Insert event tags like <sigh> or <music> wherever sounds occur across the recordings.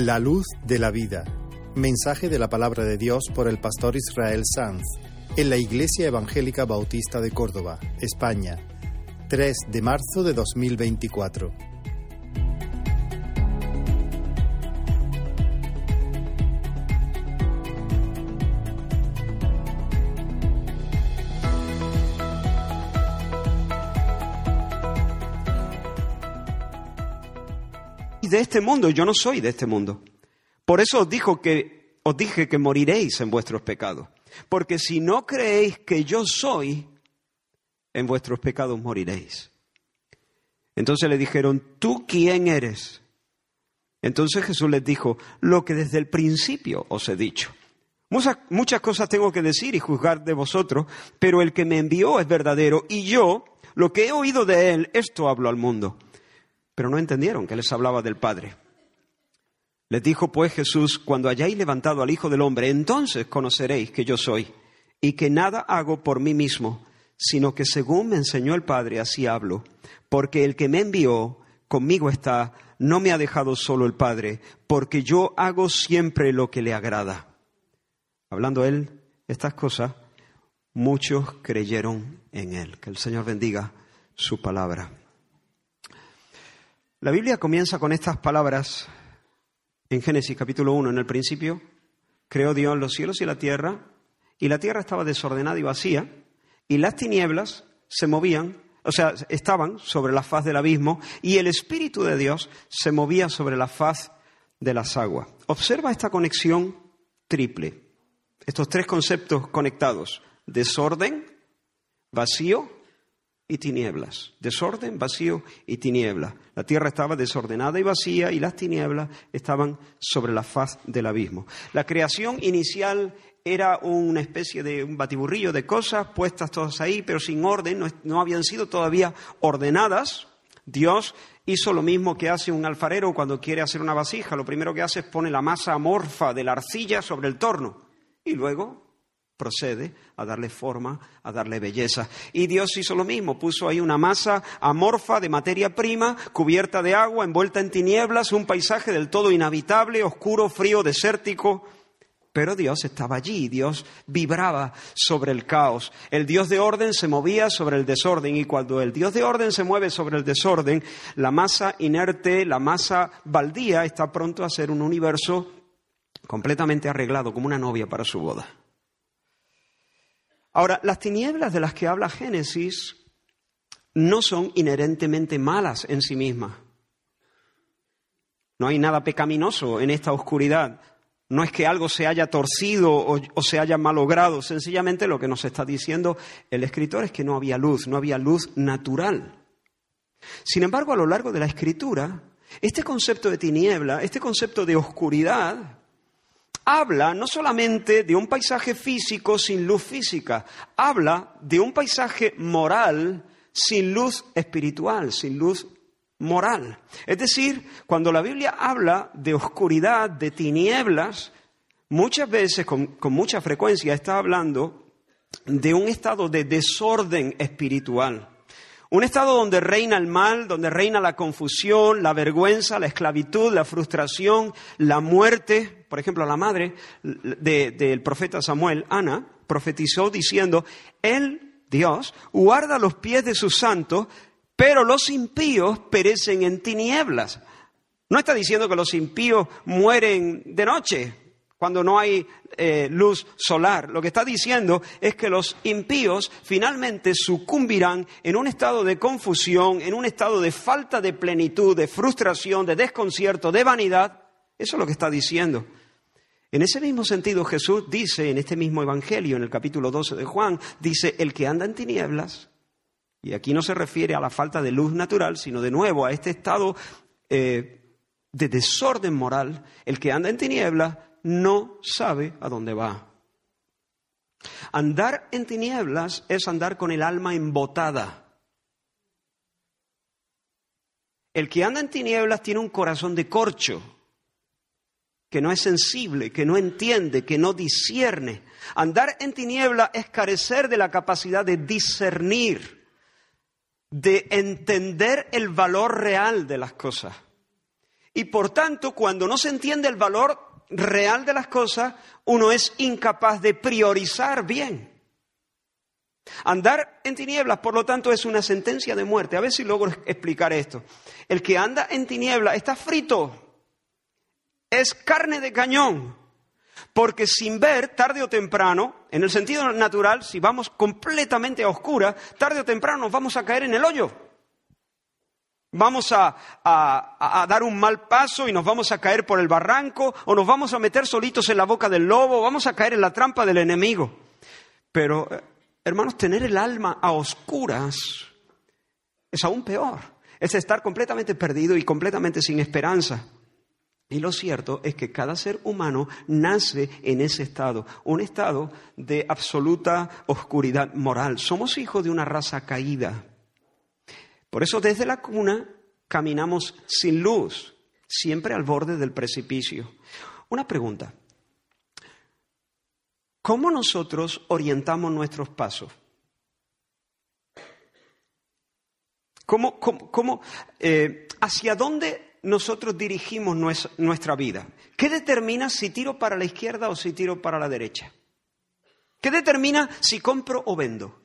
La luz de la vida. Mensaje de la palabra de Dios por el pastor Israel Sanz en la Iglesia Evangélica Bautista de Córdoba, España, 3 de marzo de 2024. Este mundo, yo no soy de este mundo. Por eso os, dijo que, os dije que moriréis en vuestros pecados. Porque si no creéis que yo soy, en vuestros pecados moriréis. Entonces le dijeron, ¿tú quién eres? Entonces Jesús les dijo, lo que desde el principio os he dicho. Muchas, muchas, cosas tengo que decir y juzgar de vosotros, pero el que me envió es verdadero y yo, lo que he oído de él, esto hablo al mundo pero no entendieron que les hablaba del Padre. Les dijo pues Jesús, cuando hayáis levantado al Hijo del Hombre, entonces conoceréis que yo soy, y que nada hago por mí mismo, sino que según me enseñó el Padre, así hablo, porque el que me envió conmigo está, no me ha dejado solo el Padre, porque yo hago siempre lo que le agrada. Hablando él estas cosas, muchos creyeron en él. Que el Señor bendiga su palabra. La Biblia comienza con estas palabras en Génesis capítulo 1. En el principio creó Dios los cielos y la tierra, y la tierra estaba desordenada y vacía, y las tinieblas se movían, o sea, estaban sobre la faz del abismo, y el Espíritu de Dios se movía sobre la faz de las aguas. Observa esta conexión triple, estos tres conceptos conectados, desorden, vacío y tinieblas. Desorden, vacío y tinieblas. La tierra estaba desordenada y vacía y las tinieblas estaban sobre la faz del abismo. La creación inicial era una especie de un batiburrillo de cosas puestas todas ahí, pero sin orden, no, no habían sido todavía ordenadas. Dios hizo lo mismo que hace un alfarero cuando quiere hacer una vasija. Lo primero que hace es pone la masa amorfa de la arcilla sobre el torno y luego procede a darle forma, a darle belleza. Y Dios hizo lo mismo, puso ahí una masa amorfa de materia prima, cubierta de agua, envuelta en tinieblas, un paisaje del todo inhabitable, oscuro, frío, desértico. Pero Dios estaba allí, Dios vibraba sobre el caos. El Dios de orden se movía sobre el desorden y cuando el Dios de orden se mueve sobre el desorden, la masa inerte, la masa baldía está pronto a ser un universo completamente arreglado como una novia para su boda. Ahora, las tinieblas de las que habla Génesis no son inherentemente malas en sí mismas. No hay nada pecaminoso en esta oscuridad. No es que algo se haya torcido o, se haya malogrado. Sencillamente lo que nos está diciendo el escritor es que no había luz, no había luz natural. Sin embargo, a lo largo de la escritura, este concepto de tiniebla, este concepto de oscuridad, habla no solamente de un paisaje físico sin luz física, habla de un paisaje moral sin luz espiritual, sin luz moral. Es decir, cuando la Biblia habla de oscuridad, de tinieblas, muchas veces, con, con mucha frecuencia, está hablando de un estado de desorden espiritual. Un estado donde reina el mal, donde reina la confusión, la vergüenza, la esclavitud, la frustración, la muerte. Por ejemplo, la madre del profeta Samuel, Ana, profetizó diciendo, Él, Dios, guarda los pies de sus santos, pero los impíos perecen en tinieblas. No está diciendo que los impíos mueren de noche, cuando no hay eh, luz solar. Lo que está diciendo es que los impíos finalmente sucumbirán en un estado de confusión, en un estado de falta de plenitud, de frustración, de desconcierto, de vanidad. Eso es lo que está diciendo. En ese mismo sentido Jesús dice en este mismo Evangelio, en el capítulo 12 de Juan, dice, el que anda en tinieblas, y aquí no se refiere a la falta de luz natural, sino de nuevo a este estado eh, de desorden moral, el que anda en tinieblas no sabe a dónde va. Andar en tinieblas es andar con el alma embotada. El que anda en tinieblas tiene un corazón de corcho, que no es sensible, que no entiende, que no discierne. Andar en tinieblas es carecer de la capacidad de discernir, de entender el valor real de las cosas. Y por tanto, cuando no se entiende el valor real de las cosas, uno es incapaz de priorizar bien. Andar en tinieblas, por lo tanto, es una sentencia de muerte. A ver si logro explicar esto. El que anda en tinieblas está frito, es carne de cañón, porque sin ver, tarde o temprano, en el sentido natural, si vamos completamente a oscura, tarde o temprano nos vamos a caer en el hoyo. Vamos a, dar un mal paso y nos vamos a caer por el barranco, o nos vamos a meter solitos en la boca del lobo, o vamos a caer en la trampa del enemigo. Pero Hermanos, tener el alma a oscuras es aún peor. Es estar completamente perdido y completamente sin esperanza. Y lo cierto es que cada ser humano nace en ese estado, un estado de absoluta oscuridad moral. Somos hijos de una raza caída. Por eso desde la cuna caminamos sin luz, siempre al borde del precipicio. Una pregunta. ¿Cómo nosotros orientamos nuestros pasos? ¿Cómo, cómo, eh, ¿Hacia dónde nosotros dirigimos nuestra vida? ¿Qué determina si tiro para la izquierda o si tiro para la derecha? ¿Qué determina si compro o vendo?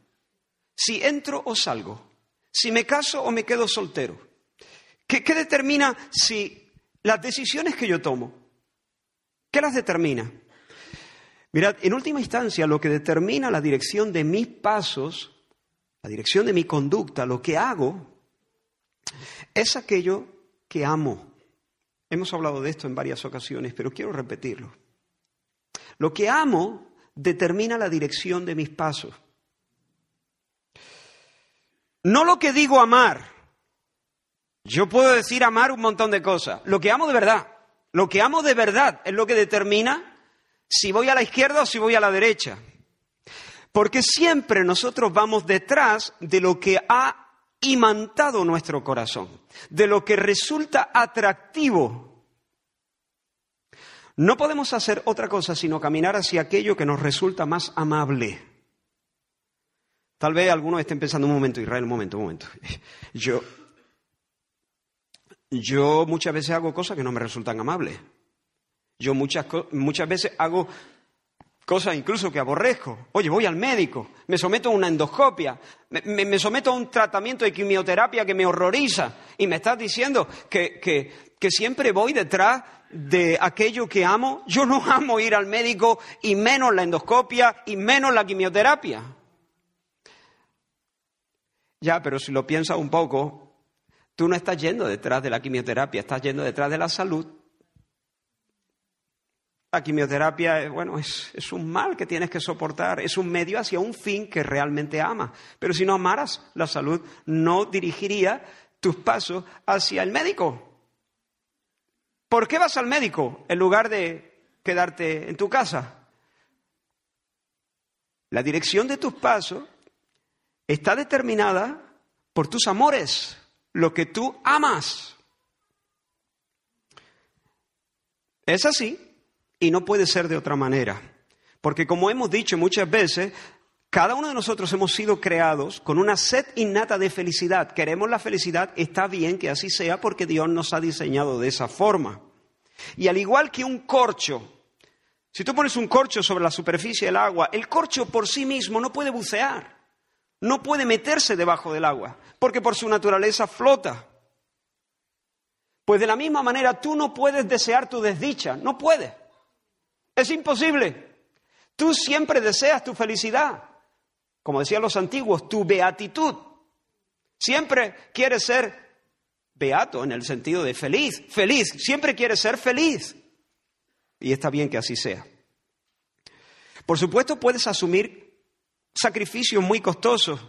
Si entro o salgo? Si me caso o me quedo soltero? ¿Qué, determina si las decisiones que yo tomo? ¿Qué las determina? Mirad, en última instancia, lo que determina la dirección de mis pasos, la dirección de mi conducta, lo que hago, es aquello que amo. Hemos hablado de esto en varias ocasiones, pero quiero repetirlo. Lo que amo determina la dirección de mis pasos. No lo que digo amar. Yo puedo decir amar un montón de cosas. Lo que amo de verdad. Lo que amo de verdad es lo que determina si voy a la izquierda o si voy a la derecha. Porque siempre nosotros vamos detrás de lo que ha imantado nuestro corazón, de lo que resulta atractivo. No podemos hacer otra cosa sino caminar hacia aquello que nos resulta más amable. Tal vez algunos estén pensando un momento, Israel, un momento, un momento. <laughs> Yo, yo muchas veces hago cosas que no me resultan amables. Yo muchas, muchas veces hago cosas incluso que aborrezco. Oye, voy al médico, me someto a una endoscopia, me, someto a un tratamiento de quimioterapia que me horroriza y me estás diciendo que, que siempre voy detrás de aquello que amo. Yo no <laughs> amo ir al médico y menos la endoscopia y menos la quimioterapia. Ya, pero si lo piensas un poco, tú no estás yendo detrás de la quimioterapia, estás yendo detrás de la salud la quimioterapia, bueno, es, es, un mal que tienes que soportar, es un medio hacia un fin que realmente ama. Pero si no amaras la salud, no dirigiría tus pasos hacia el médico. ¿Por qué vas al médico en lugar de quedarte en tu casa? La dirección de tus pasos está determinada por tus amores, lo que tú amas. Es así y no puede ser de otra manera. Porque como hemos dicho muchas veces, cada uno de nosotros hemos sido creados con una sed innata de felicidad. Queremos la felicidad, está bien que así sea porque Dios nos ha diseñado de esa forma. Y al igual que un corcho, si tú pones un corcho sobre la superficie del agua, el corcho por sí mismo no puede bucear, no puede meterse debajo del agua, porque por su naturaleza flota. Pues de la misma manera tú no puedes desear tu desdicha, no puedes. Es imposible. Tú siempre deseas tu felicidad. Como decían los antiguos, tu beatitud. Siempre quieres ser beato en el sentido de feliz, feliz. Siempre quieres ser feliz. Y está bien que así sea. Por supuesto, puedes asumir sacrificios muy costosos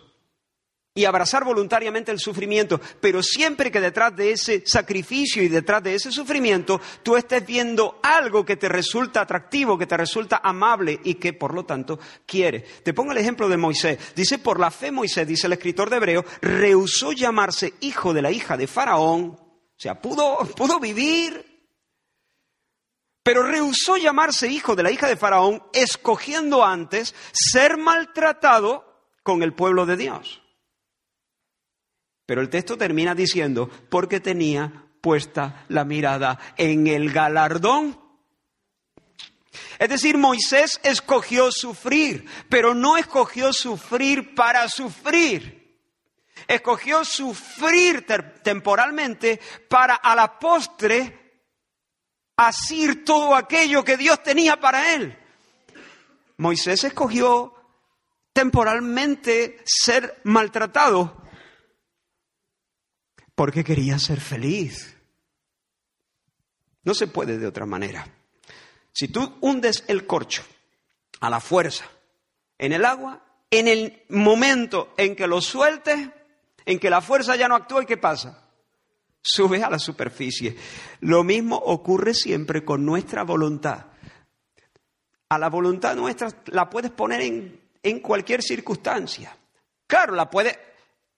y abrazar voluntariamente el sufrimiento, pero siempre que detrás de ese sacrificio y detrás de ese sufrimiento tú estés viendo algo que te resulta atractivo, que te resulta amable y que por lo tanto quiere. Te pongo el ejemplo de Moisés. Dice, por la fe Moisés, dice el escritor de Hebreo, rehusó llamarse hijo de la hija de Faraón, o sea, pudo, pudo vivir, pero rehusó llamarse hijo de la hija de Faraón, escogiendo antes ser maltratado con el pueblo de Dios. Pero el texto termina diciendo, porque tenía puesta la mirada en el galardón. Es decir, Moisés escogió sufrir, pero no escogió sufrir para sufrir. Escogió sufrir temporalmente para a la postre asir todo aquello que Dios tenía para él. Moisés escogió temporalmente ser maltratado porque quería ser feliz. No se puede de otra manera. Si tú hundes el corcho a la fuerza en el agua, en el momento en que lo sueltes, en que la fuerza ya no actúa, ¿qué pasa? Sube a la superficie. Lo mismo ocurre siempre con nuestra voluntad. A la voluntad nuestra la puedes poner en, en cualquier circunstancia. Claro, la puedes,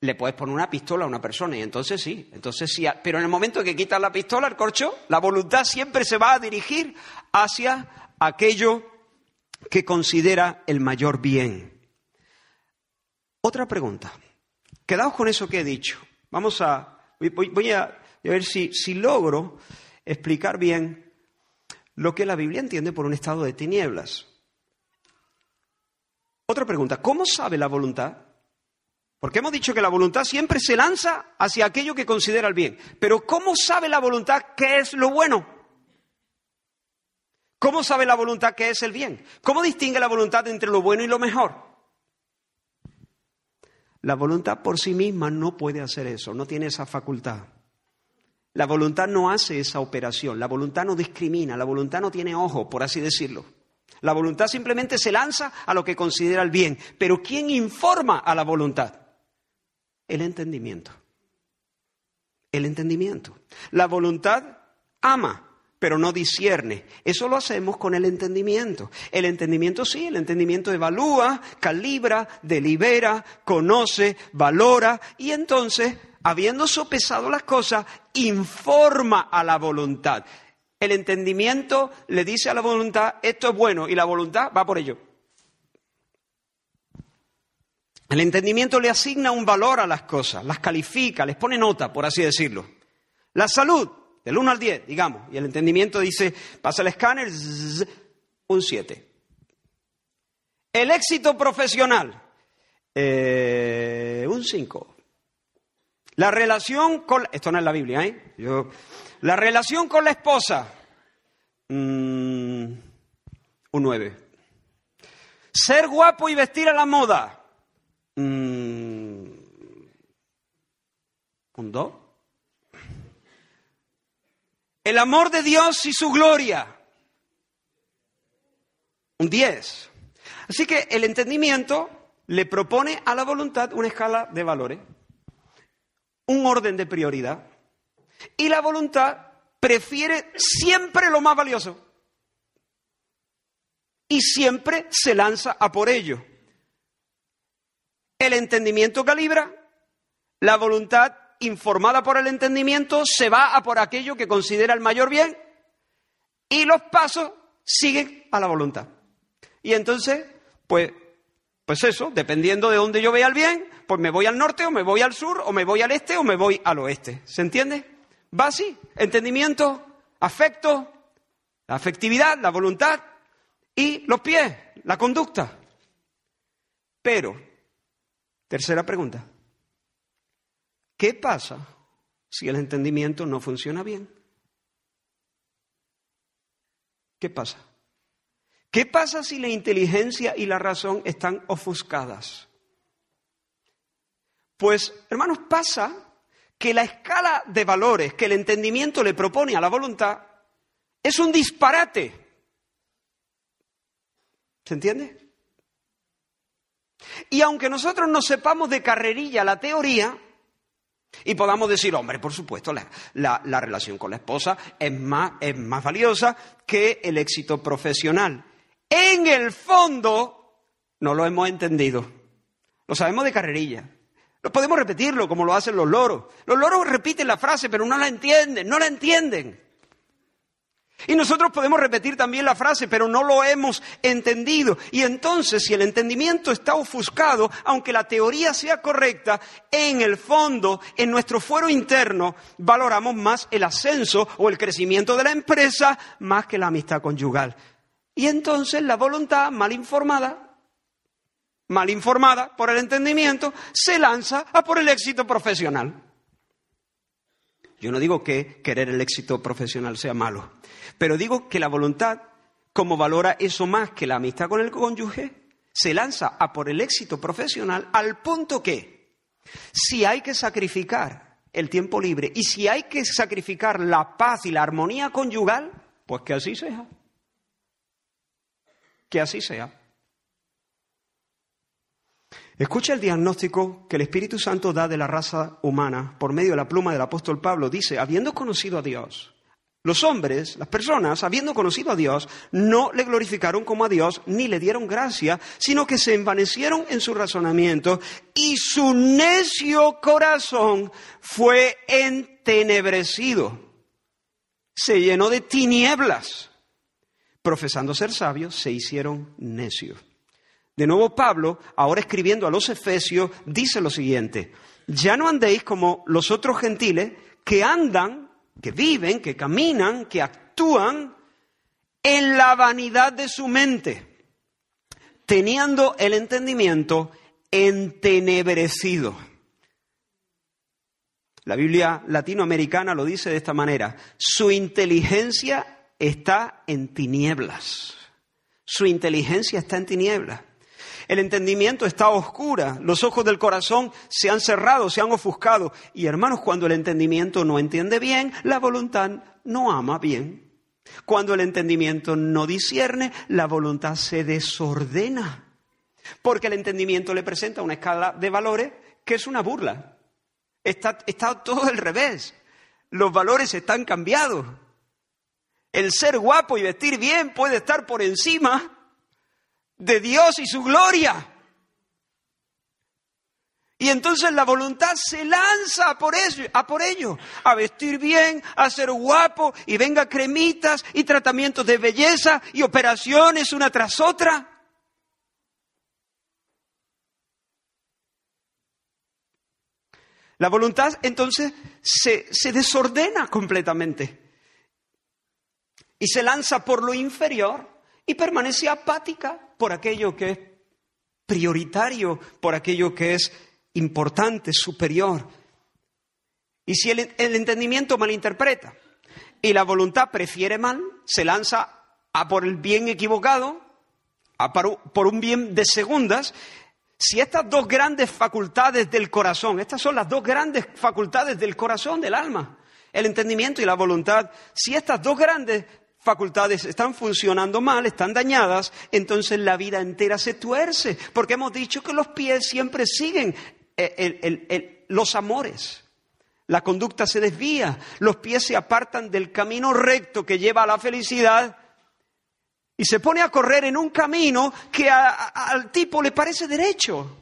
le puedes poner una pistola a una persona y entonces sí, entonces sí, pero en el momento que quitas la pistola, el corcho, la voluntad siempre se va a dirigir hacia aquello que considera el mayor bien. Otra pregunta. Quedaos con eso que he dicho. Vamos a, voy, a, ver si, si logro explicar bien lo que la Biblia entiende por un estado de tinieblas. Otra pregunta, ¿cómo sabe la voluntad porque hemos dicho que la voluntad siempre se lanza hacia aquello que considera el bien. Pero ¿cómo sabe la voluntad qué es lo bueno? ¿Cómo sabe la voluntad qué es el bien? ¿Cómo distingue la voluntad entre lo bueno y lo mejor? La voluntad por sí misma no puede hacer eso, no tiene esa facultad. La voluntad no hace esa operación, la voluntad no discrimina, la voluntad no tiene ojo, por así decirlo. La voluntad simplemente se lanza a lo que considera el bien. Pero ¿quién informa a la voluntad? El entendimiento. El entendimiento. La voluntad ama, pero no discierne. Eso lo hacemos con el entendimiento. El entendimiento sí, el entendimiento evalúa, calibra, delibera, conoce, valora y entonces, habiendo sopesado las cosas, informa a la voluntad. El entendimiento le dice a la voluntad, esto es bueno, y la voluntad va por ello. El entendimiento le asigna un valor a las cosas, las califica, les pone nota, por así decirlo. La salud, del 1 al 10, digamos, y el entendimiento dice, pasa el escáner, un 7. El éxito profesional, eh, un 5. La relación con... Esto no es la Biblia, ¿eh? la relación con la esposa, mm, un 9. Ser guapo y vestir a la moda, Mm, un dos. El amor de Dios y su gloria. Un diez. Así que el entendimiento le propone a la voluntad una escala de valores, un orden de prioridad. Y la voluntad prefiere siempre lo más valioso. Y siempre se lanza a por ello. El entendimiento calibra, la voluntad informada por el entendimiento se va a por aquello que considera el mayor bien y los pasos siguen a la voluntad. Y entonces, pues, pues eso, dependiendo de dónde yo vea el bien, pues me voy al norte o me voy al sur o me voy al este o me voy al oeste. ¿Se entiende? Va así, entendimiento, afecto, la afectividad, la voluntad y los pies, la conducta. Pero Tercera pregunta. ¿Qué pasa si el entendimiento no funciona bien? ¿Qué pasa? ¿Qué pasa si la inteligencia y la razón están ofuscadas? Pues, hermanos, pasa que la escala de valores que el entendimiento le propone a la voluntad es un disparate. ¿Se entiende? Y aunque nosotros no sepamos de carrerilla la teoría, y podamos decir, hombre, por supuesto, la, relación con la esposa es más, es más valiosa que el éxito profesional. En el fondo, no lo hemos entendido. Lo sabemos de carrerilla. No podemos repetirlo como lo hacen los loros. Los loros repiten la frase, pero no la entienden, no la entienden. Y nosotros podemos repetir también la frase, pero no lo hemos entendido. Y entonces, si el entendimiento está ofuscado, aunque la teoría sea correcta, en el fondo, en nuestro fuero interno, valoramos más el ascenso o el crecimiento de la empresa más que la amistad conyugal. Y entonces la voluntad mal informada, mal informada por el entendimiento, se lanza a por el éxito profesional. Yo no digo que querer el éxito profesional sea malo, pero digo que la voluntad, como valora eso más que la amistad con el cónyuge, se lanza a por el éxito profesional al punto que, si hay que sacrificar el tiempo libre y si hay que sacrificar la paz y la armonía conyugal, pues que así sea. Que así sea. Escucha el diagnóstico que el Espíritu Santo da de la raza humana por medio de la pluma del apóstol Pablo. Dice, habiendo conocido a Dios, los hombres, las personas, habiendo conocido a Dios, no le glorificaron como a Dios ni le dieron gracia, sino que se envanecieron en su razonamiento y su necio corazón fue entenebrecido. Se llenó de tinieblas. Profesando ser sabios, se hicieron necios. De nuevo Pablo, ahora escribiendo a los Efesios, dice lo siguiente, ya no andéis como los otros gentiles que andan, que viven, que caminan, que actúan en la vanidad de su mente, teniendo el entendimiento entenebrecido. La Biblia latinoamericana lo dice de esta manera, su inteligencia está en tinieblas. Su inteligencia está en tinieblas. El entendimiento está oscura, los ojos del corazón se han cerrado, se han ofuscado. Y hermanos, cuando el entendimiento no entiende bien, la voluntad no ama bien. Cuando el entendimiento no discierne, la voluntad se desordena. Porque el entendimiento le presenta una escala de valores que es una burla. Está, está todo al revés. Los valores están cambiados. El ser guapo y vestir bien puede estar por encima de Dios y su gloria. Y entonces la voluntad se lanza a por, a por ello, a vestir bien, a ser guapo, y venga cremitas y tratamientos de belleza y operaciones una tras otra. La voluntad entonces se desordena completamente y se lanza por lo inferior y permanece apática por aquello que es prioritario, por aquello que es importante, superior. Y si el, entendimiento malinterpreta y la voluntad prefiere mal, se lanza a por el bien equivocado, a por un bien de segundas, si estas dos grandes facultades del corazón, estas son las dos grandes facultades del corazón, del alma, el entendimiento y la voluntad, si estas dos grandes facultades están funcionando mal, están dañadas, entonces la vida entera se tuerce, porque hemos dicho que los pies siempre siguen eh, los amores. La conducta se desvía, los pies se apartan del camino recto que lleva a la felicidad y se pone a correr en un camino que al tipo le parece derecho.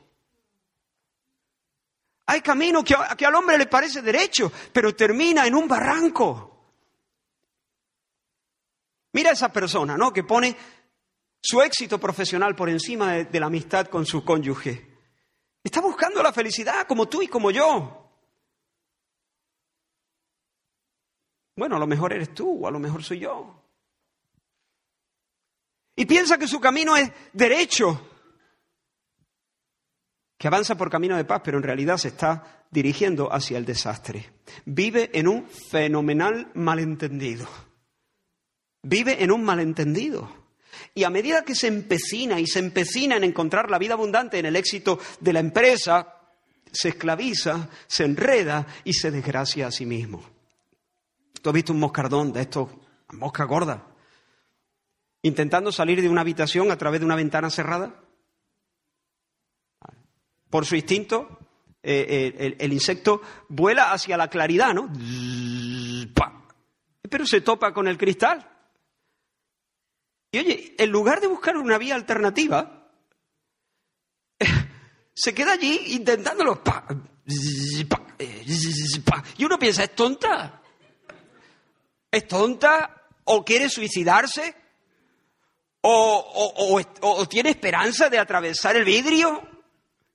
Hay camino que, que al hombre le parece derecho, pero termina en un barranco. Mira a esa persona, ¿no? Que pone su éxito profesional por encima de, la amistad con su cónyuge. Está buscando la felicidad como tú y como yo. Bueno, a lo mejor eres tú o a lo mejor soy yo. Y piensa que su camino es derecho, que avanza por camino de paz, pero en realidad se está dirigiendo hacia el desastre. Vive en un fenomenal malentendido vive en un malentendido. Y a medida que se empecina y se empecina en encontrar la vida abundante, en el éxito de la empresa, se esclaviza, se enreda y se desgracia a sí mismo. ¿Tú has visto un moscardón de estos, mosca gorda, intentando salir de una habitación a través de una ventana cerrada? Por su instinto, eh, eh, el, insecto vuela hacia la claridad, ¿no? Pero se topa con el cristal. Y oye, en lugar de buscar una vía alternativa, <laughs> se queda allí intentándolo. y uno piensa, es tonta. Es tonta. ¿O quiere suicidarse? ¿O, o tiene esperanza de atravesar el vidrio?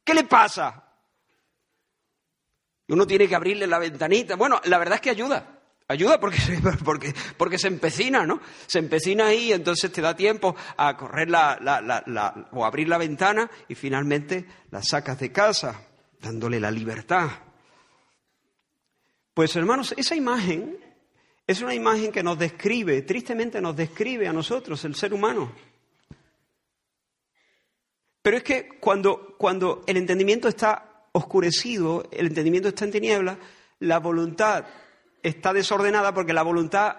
¿Qué le pasa? Uno tiene que abrirle la ventanita. Bueno, la verdad es que ayuda. Ayuda porque, <laughs> porque, porque se empecina, ¿no? Se empecina ahí, entonces te da tiempo a correr la, la, o abrir la ventana y finalmente la sacas de casa, dándole la libertad. Pues hermanos, esa imagen es una imagen que nos describe, tristemente nos describe a nosotros, el ser humano. Pero es que cuando, cuando el entendimiento está oscurecido, el entendimiento está en tinieblas, la voluntad está desordenada porque la voluntad...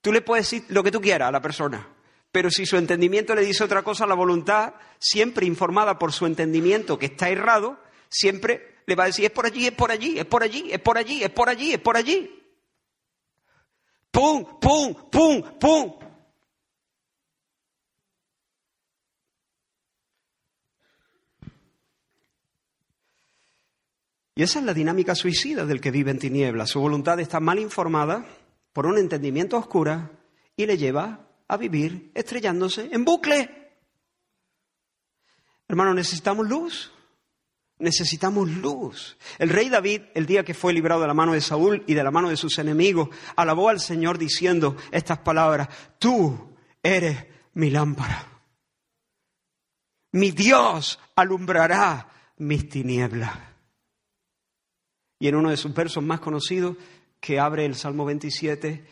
Tú le puedes decir lo que tú quieras a la persona, pero si su entendimiento le dice otra cosa, la voluntad, siempre informada por su entendimiento que está errado, siempre le va a decir es por allí, es por allí, es por allí, es por allí, es por allí, es por allí. ¡Pum, pum, pum, pum! Y esa es la dinámica suicida del que vive en tinieblas. Su voluntad está mal informada por un entendimiento oscuro y le lleva a vivir estrellándose en bucle. Hermano, necesitamos luz. Necesitamos luz. El rey David, el día que fue librado de la mano de Saúl y de la mano de sus enemigos, alabó al Señor diciendo estas palabras, tú eres mi lámpara. Mi Dios alumbrará mis tinieblas. Y en uno de sus versos más conocidos, que abre el Salmo 27,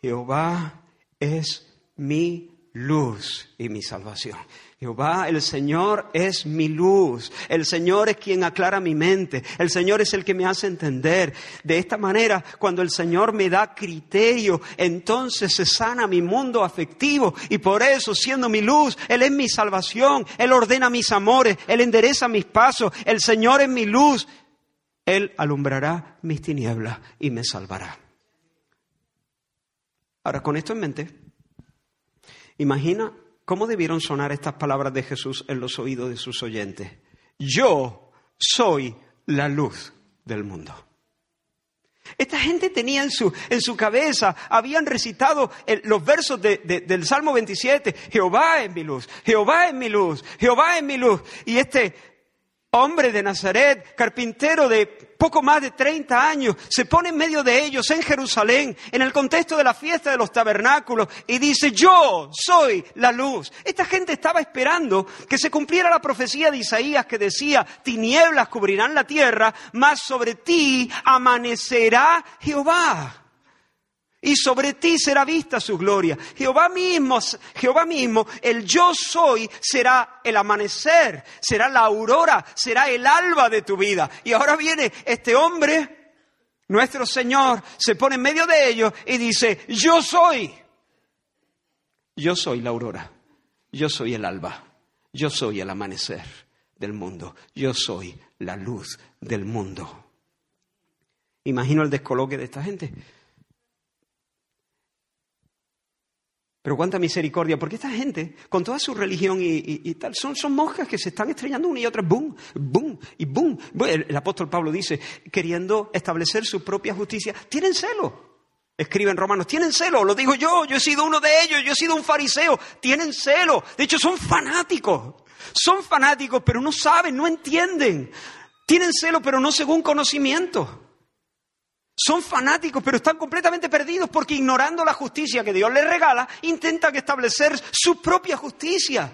Jehová es mi luz y mi salvación. Jehová, el Señor es mi luz, el Señor es quien aclara mi mente, el Señor es el que me hace entender. De esta manera, cuando el Señor me da criterio, entonces se sana mi mundo afectivo. Y por eso, siendo mi luz, Él es mi salvación, Él ordena mis amores, Él endereza mis pasos, el Señor es mi luz, él alumbrará mis tinieblas y me salvará. Ahora, con esto en mente, imagina cómo debieron sonar estas palabras de Jesús en los oídos de sus oyentes. Yo soy la luz del mundo. Esta gente tenía en su, en su cabeza, habían recitado los versos del Salmo 27, Jehová es mi luz, Jehová es mi luz, Jehová es mi luz. Y este hombre de Nazaret, carpintero de poco más de 30 años, se pone en medio de ellos en Jerusalén, en el contexto de la fiesta de los tabernáculos, y dice, yo soy la luz. Esta gente estaba esperando que se cumpliera la profecía de Isaías que decía, tinieblas cubrirán la tierra, mas sobre ti amanecerá Jehová y sobre ti será vista su gloria. Jehová mismo, Jehová mismo, el yo soy será el amanecer, será la aurora, será el alba de tu vida. Y ahora viene este hombre, nuestro Señor, se pone en medio de ellos y dice, yo soy. Yo soy la aurora, yo soy el alba, yo soy el amanecer del mundo, yo soy la luz del mundo. Imagino el descoloque de esta gente. Pero cuánta misericordia, porque esta gente, con toda su religión y, tal, son, son monjas que se están estrellando una y otra, boom, boom y boom. El, apóstol Pablo dice, queriendo establecer su propia justicia, tienen celo. Escriben romanos, tienen celo, lo digo yo, yo he sido uno de ellos, yo he sido un fariseo, tienen celo. De hecho, son fanáticos, son fanáticos, pero no saben, no entienden. Tienen celo, pero no según conocimiento. Son fanáticos, pero están completamente perdidos porque ignorando la justicia que Dios les regala, intentan establecer su propia justicia.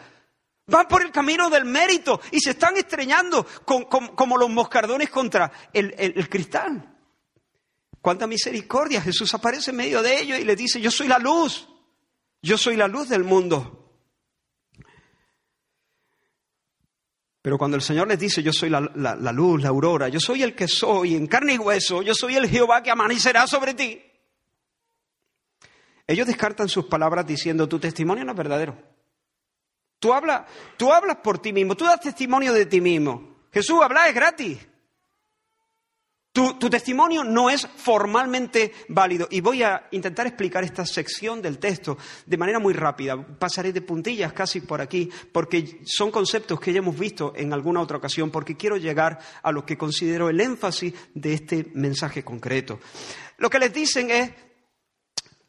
Van por el camino del mérito y se están estreñando como los moscardones contra el, el cristal. Cuánta misericordia. Jesús aparece en medio de ellos y les dice, yo soy la luz, yo soy la luz del mundo. Pero cuando el Señor les dice, yo soy la, luz, la aurora, yo soy el que soy en carne y hueso, yo soy el Jehová que amanecerá sobre ti, ellos descartan sus palabras diciendo, tu testimonio no es verdadero. Tú hablas, tú hablas por ti mismo, tú das testimonio de ti mismo. Jesús, habla es gratis. Tu, testimonio no es formalmente válido. Y voy a intentar explicar esta sección del texto de manera muy rápida. Pasaré de puntillas casi por aquí, porque son conceptos que ya hemos visto en alguna otra ocasión, porque quiero llegar a lo que considero el énfasis de este mensaje concreto. Lo que les dicen es,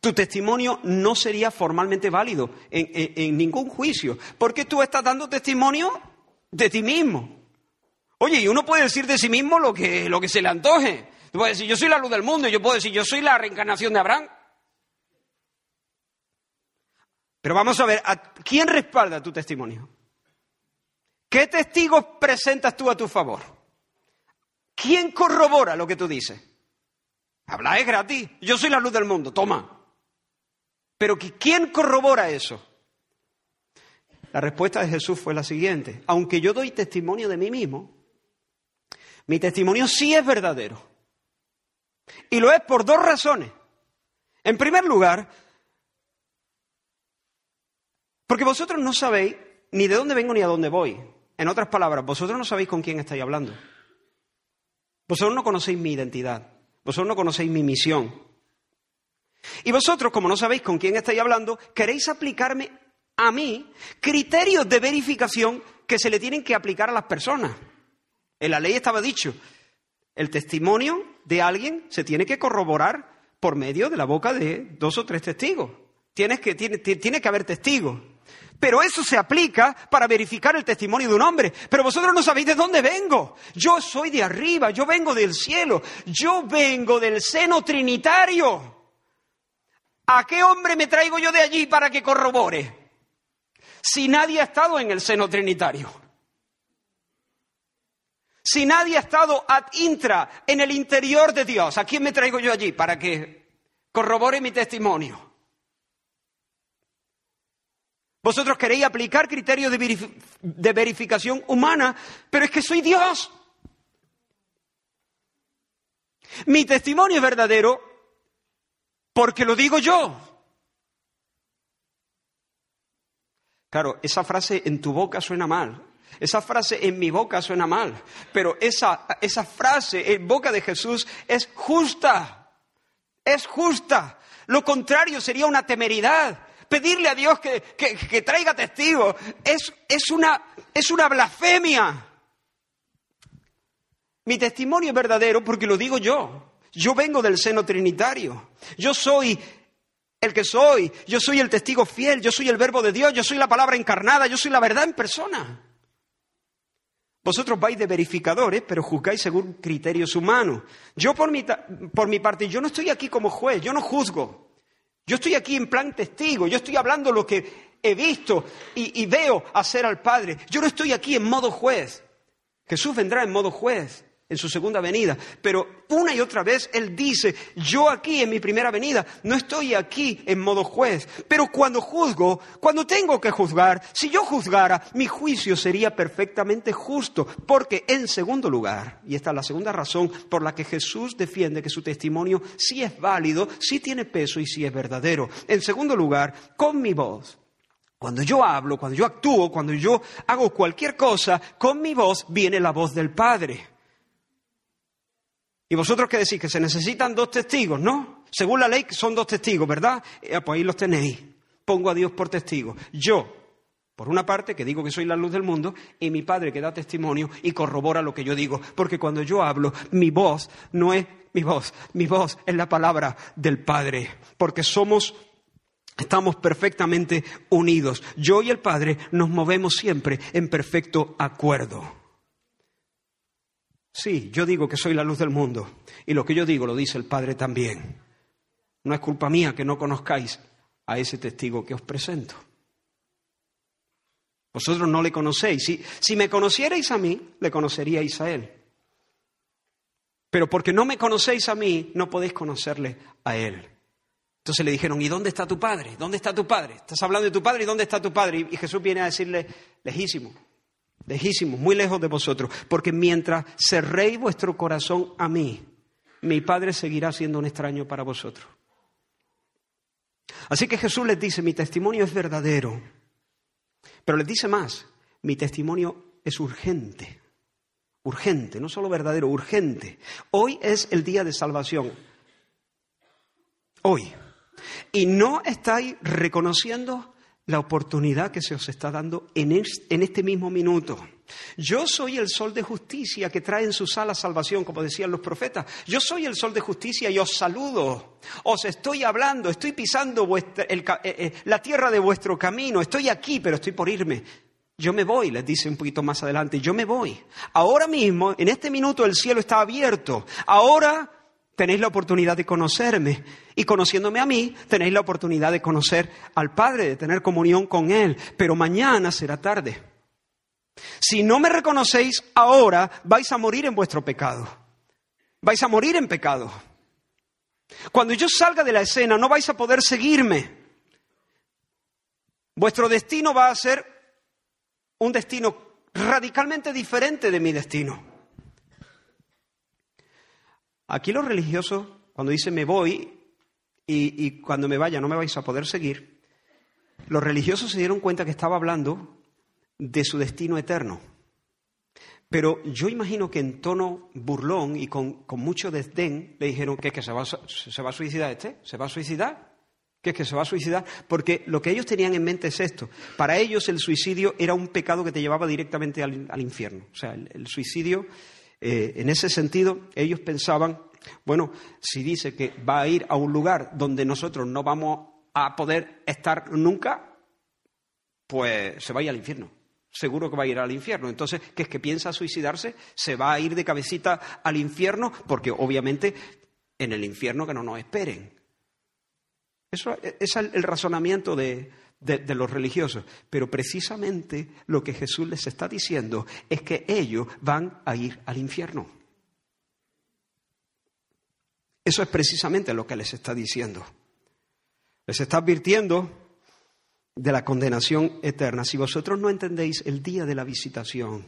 Tu testimonio no sería formalmente válido en, ningún juicio, porque tú estás dando testimonio de ti mismo. Oye, y uno puede decir de sí mismo lo que, lo que se le antoje. Tú puedes decir, yo soy la luz del mundo, y yo puedo decir, yo soy la reencarnación de Abraham. Pero vamos a ver, quién respalda tu testimonio? ¿Qué testigos presentas tú a tu favor? ¿Quién corrobora lo que tú dices? Habla es gratis. Yo soy la luz del mundo, toma. Pero ¿quién corrobora eso? La respuesta de Jesús fue la siguiente. Aunque yo doy testimonio de mí mismo, mi testimonio sí es verdadero. Y lo es por dos razones. En primer lugar, porque vosotros no sabéis ni de dónde vengo ni a dónde voy. En otras palabras, vosotros no sabéis con quién estáis hablando. Vosotros no conocéis mi identidad. Vosotros no conocéis mi misión. Y vosotros, como no sabéis con quién estáis hablando, queréis aplicarme a mí criterios de verificación que se le tienen que aplicar a las personas. En la ley estaba dicho, el testimonio de alguien se tiene que corroborar por medio de la boca de dos o tres testigos. Tienes que, tiene, tiene que haber testigos. Pero eso se aplica para verificar el testimonio de un hombre. Pero vosotros no sabéis de dónde vengo. Yo soy de arriba, yo vengo del cielo, yo vengo del seno trinitario. ¿A qué hombre me traigo yo de allí para que corrobore? Si nadie ha estado en el seno trinitario. Si nadie ha estado ad intra, en el interior de Dios, ¿a quién me traigo yo allí para que corrobore mi testimonio? Vosotros queréis aplicar criterios de, verificación humana, pero es que soy Dios. Mi testimonio es verdadero porque lo digo yo. Claro, esa frase en tu boca suena mal. Esa frase en mi boca suena mal. Pero esa, esa frase en boca de Jesús es justa. Es justa. Lo contrario sería una temeridad pedirle a Dios que, traiga testigos. Es, es, una, es una blasfemia. Mi testimonio es verdadero porque lo digo yo. Yo vengo del seno trinitario. Yo soy el que soy. Yo soy el testigo fiel. Yo soy el verbo de Dios. Yo soy la palabra encarnada. Yo soy la verdad en persona. Vosotros vais de verificadores, pero juzgáis según criterios humanos. Yo por mi, por mi parte, yo no estoy aquí como juez, yo no juzgo. Yo estoy aquí en plan testigo, yo estoy hablando lo que he visto y, veo hacer al Padre. Yo no estoy aquí en modo juez. Jesús vendrá en modo juez en su segunda venida. Pero una y otra vez Él dice, yo aquí en mi primera venida no estoy aquí en modo juez, pero cuando juzgo, cuando tengo que juzgar, si yo juzgara, mi juicio sería perfectamente justo, porque en segundo lugar, y esta es la segunda razón por la que Jesús defiende que su testimonio sí es válido, sí tiene peso y sí es verdadero. En segundo lugar, con mi voz. Cuando yo hablo, cuando yo actúo, cuando yo hago cualquier cosa, con mi voz viene la voz del Padre. ¿Y vosotros qué decís? Que se necesitan dos testigos, ¿no? Según la ley son dos testigos, ¿verdad? Eh, pues ahí los tenéis. Pongo a Dios por testigo. Yo, por una parte, que digo que soy la luz del mundo, y mi Padre que da testimonio y corrobora lo que yo digo. Porque cuando yo hablo, mi voz no es mi voz, mi voz es la palabra del Padre. Porque somos Estamos perfectamente unidos. Yo y el Padre nos movemos siempre en perfecto acuerdo. Sí, yo digo que soy la luz del mundo y lo que yo digo lo dice el Padre también. No es culpa mía que no conozcáis a ese testigo que os presento. Vosotros no le conocéis. Si, si me conocierais a mí, le conoceríais a él. Pero porque no me conocéis a mí, no podéis conocerle a él. Entonces le dijeron, ¿y dónde está tu padre? ¿Dónde está tu padre? Estás hablando de tu padre y dónde está tu padre? Y Jesús viene a decirle, lejísimo, lejísimos, muy lejos de vosotros, porque mientras cerréis vuestro corazón a mí, mi Padre seguirá siendo un extraño para vosotros. Así que Jesús les dice, mi testimonio es verdadero, pero les dice más, mi testimonio es urgente, urgente, no solo verdadero, urgente. Hoy es el día de salvación, hoy. Y no estáis reconociendo la oportunidad que se os está dando en este mismo minuto. Yo soy el sol de justicia que trae en sus alas salvación, como decían los profetas. Yo soy el sol de justicia y os saludo. Os estoy hablando, estoy pisando eh, eh, la tierra de vuestro camino. Estoy aquí, pero estoy por irme. Yo me voy, les dice un poquito más adelante, yo me voy. Ahora mismo, en este minuto, el cielo está abierto. Ahora tenéis la oportunidad de conocerme. Y conociéndome a mí, tenéis la oportunidad de conocer al Padre, de tener comunión con Él. Pero mañana será tarde. Si no me reconocéis ahora, vais a morir en vuestro pecado. Vais a morir en pecado. Cuando yo salga de la escena, no vais a poder seguirme. Vuestro destino va a ser un destino radicalmente diferente de mi destino. Aquí los religiosos, cuando dicen me voy y, y, cuando me vaya no me vais a poder seguir, los religiosos se dieron cuenta que estaba hablando de su destino eterno. Pero yo imagino que en tono burlón y con, mucho desdén le dijeron que, que se, va, se va a suicidar este, se va a suicidar, que es que se va a suicidar, porque lo que ellos tenían en mente es esto. Para ellos el suicidio era un pecado que te llevaba directamente al, infierno. O sea, el, suicidio, eh, en ese sentido, ellos pensaban, bueno, si dice que va a ir a un lugar donde nosotros no vamos a poder estar nunca, pues se vaya al infierno seguro que va a ir al infierno. Entonces, ¿qué es que piensa suicidarse? Se va a ir de cabecita al infierno porque obviamente en el infierno que no nos esperen. Eso es el razonamiento de, de, los religiosos. Pero precisamente lo que Jesús les está diciendo es que ellos van a ir al infierno. Eso es precisamente lo que les está diciendo. Les está advirtiendo de la condenación eterna. Si vosotros no entendéis el día de la visitación,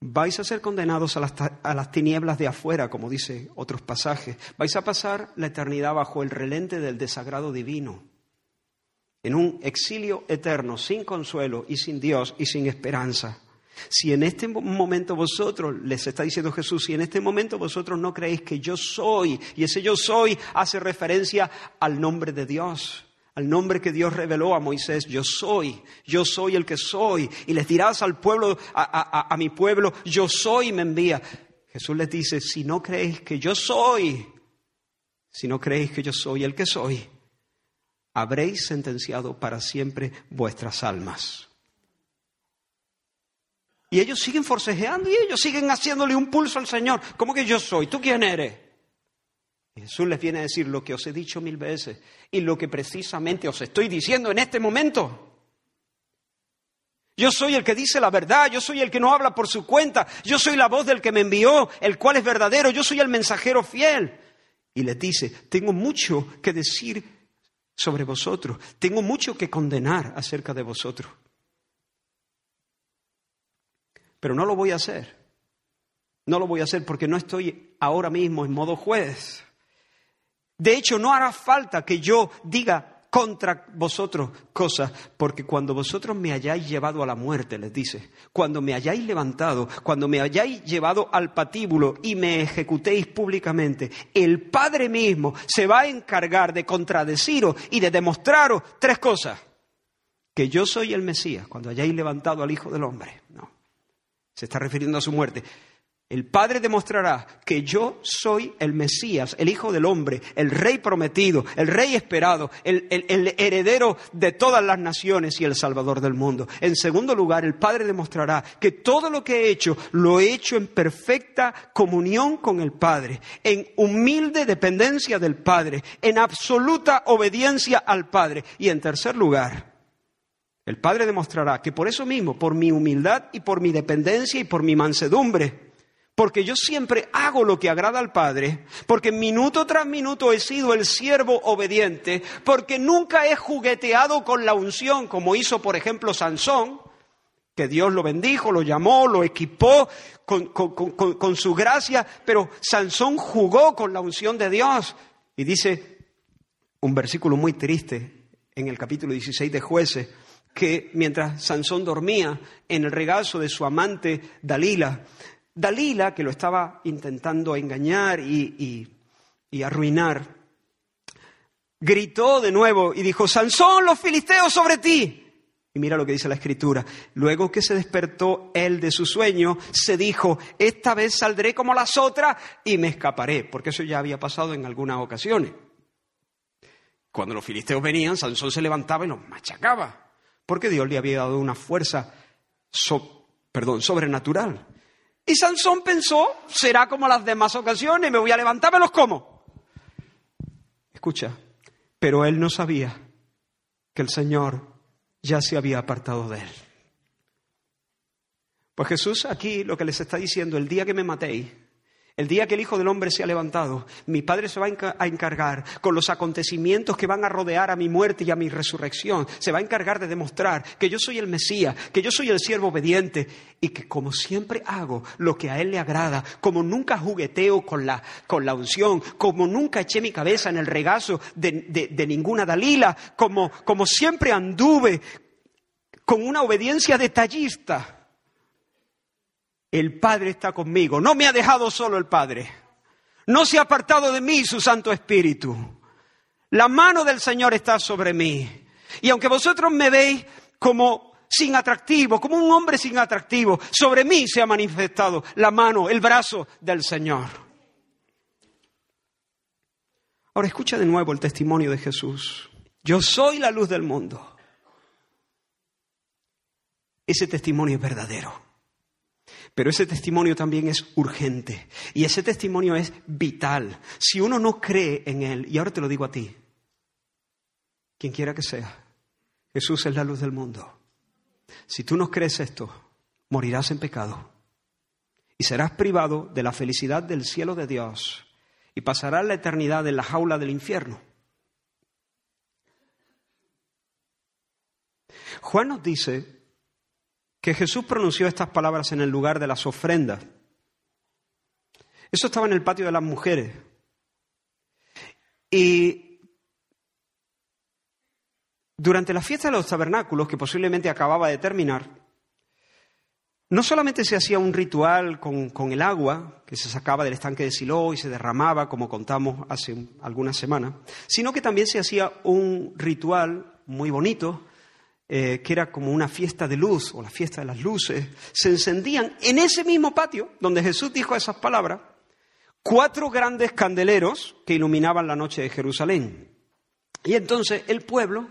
vais a ser condenados a las, a las, tinieblas de afuera, como dice otros pasajes. Vais a pasar la eternidad bajo el relente del desagrado divino, en un exilio eterno, sin consuelo y sin Dios y sin esperanza. Si en este momento vosotros, les está diciendo Jesús, si en este momento vosotros no creéis que yo soy, y ese yo soy hace referencia al nombre de Dios, al nombre que Dios reveló a Moisés, yo soy, yo soy el que soy, y les dirás al pueblo, a, mi pueblo, yo soy y me envía. Jesús les dice, si no creéis que yo soy, si no creéis que yo soy el que soy, habréis sentenciado para siempre vuestras almas. Y ellos siguen forcejeando y ellos siguen haciéndole un pulso al Señor. ¿Cómo que yo soy? ¿Tú quién eres? Jesús les viene a decir lo que os he dicho mil veces y lo que precisamente os estoy diciendo en este momento. Yo soy el que dice la verdad, yo soy el que no habla por su cuenta, yo soy la voz del que me envió, el cual es verdadero, yo soy el mensajero fiel. Y les dice, tengo mucho que decir sobre vosotros, tengo mucho que condenar acerca de vosotros. Pero no lo voy a hacer. No lo voy a hacer porque no estoy ahora mismo en modo juez. De hecho, no hará falta que yo diga contra vosotros cosas, porque cuando vosotros me hayáis llevado a la muerte, les dice, cuando me hayáis levantado, cuando me hayáis llevado al patíbulo y me ejecutéis públicamente, el Padre mismo se va a encargar de contradeciros y de demostraros tres cosas. Que yo soy el Mesías, cuando hayáis levantado al Hijo del Hombre. No, se está refiriendo a su muerte el Padre demostrará que yo soy el Mesías, el Hijo del Hombre, el Rey prometido, el Rey esperado, el, heredero de todas las naciones y el Salvador del mundo. En segundo lugar, el Padre demostrará que todo lo que he hecho lo he hecho en perfecta comunión con el Padre, en humilde dependencia del Padre, en absoluta obediencia al Padre. Y en tercer lugar, el Padre demostrará que por eso mismo, por mi humildad y por mi dependencia y por mi mansedumbre, porque yo siempre hago lo que agrada al Padre, porque minuto tras minuto he sido el siervo obediente, porque nunca he jugueteado con la unción como hizo, por ejemplo, Sansón, que Dios lo bendijo, lo llamó, lo equipó con, con su gracia, pero Sansón jugó con la unción de Dios. Y dice un versículo muy triste en el capítulo 16 de jueces, que mientras Sansón dormía en el regazo de su amante Dalila, Dalila, que lo estaba intentando engañar y, arruinar, gritó de nuevo y dijo, Sansón, los filisteos sobre ti. Y mira lo que dice la escritura. Luego que se despertó él de su sueño, se dijo, esta vez saldré como las otras y me escaparé, porque eso ya había pasado en algunas ocasiones. Cuando los filisteos venían, Sansón se levantaba y los machacaba, porque Dios le había dado una fuerza perdón, sobrenatural. Y Sansón pensó, será como las demás ocasiones, me voy a levantar, me los como. Escucha, pero él no sabía que el Señor ya se había apartado de él. Pues Jesús aquí lo que les está diciendo, el día que me matéis, el día que el Hijo del Hombre se ha levantado, mi Padre se va a encargar con los acontecimientos que van a rodear a mi muerte y a mi resurrección. Se va a encargar de demostrar que yo soy el Mesías, que yo soy el siervo obediente y que como siempre hago lo que a Él le agrada, como nunca jugueteo con la, con la unción, como nunca eché mi cabeza en el regazo de, de ninguna Dalila, como, como siempre anduve con una obediencia detallista el Padre está conmigo. No me ha dejado solo el Padre. No se ha apartado de mí su Santo Espíritu. La mano del Señor está sobre mí. Y aunque vosotros me veis como sin atractivo, como un hombre sin atractivo, sobre mí se ha manifestado la mano, el brazo del Señor. Ahora escucha de nuevo el testimonio de Jesús. Yo soy la luz del mundo. Ese testimonio es verdadero. Pero ese testimonio también es urgente y ese testimonio es vital. Si uno no cree en Él, y ahora te lo digo a ti, quien quiera que sea, Jesús es la luz del mundo. Si tú no crees esto, morirás en pecado y serás privado de la felicidad del cielo de Dios y pasarás la eternidad en la jaula del infierno. Juan nos dice que Jesús pronunció estas palabras en el lugar de las ofrendas. Eso estaba en el patio de las mujeres. Y durante la fiesta de los tabernáculos, que posiblemente acababa de terminar, no solamente se hacía un ritual con, con, el agua, que se sacaba del estanque de Silo y se derramaba, como contamos hace algunas semanas, sino que también se hacía un ritual muy bonito eh, que era como una fiesta de luz o la fiesta de las luces, se encendían en ese mismo patio donde Jesús dijo esas palabras, cuatro grandes candeleros que iluminaban la noche de Jerusalén. Y entonces el pueblo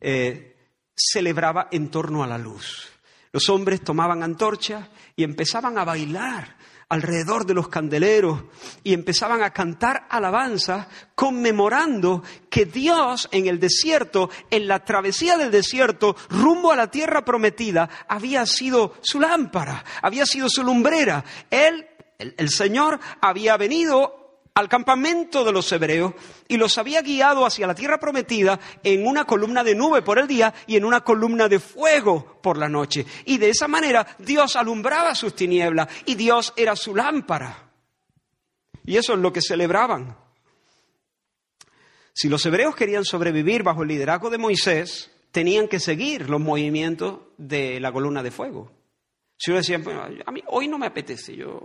eh, celebraba en torno a la luz. Los hombres tomaban antorchas y empezaban a bailar alrededor de los candeleros y empezaban a cantar alabanza conmemorando que Dios en el desierto, en la travesía del desierto, rumbo a la tierra prometida, había sido su lámpara, había sido su lumbrera. Él, el, el Señor, había venido al campamento de los hebreos y los había guiado hacia la tierra prometida en una columna de nube por el día y en una columna de fuego por la noche. Y de esa manera Dios alumbraba sus tinieblas y Dios era su lámpara. Y eso es lo que celebraban. Si los hebreos querían sobrevivir bajo el liderazgo de Moisés, tenían que seguir los movimientos de la columna de fuego. Si uno decía, a mí hoy no me apetece, yo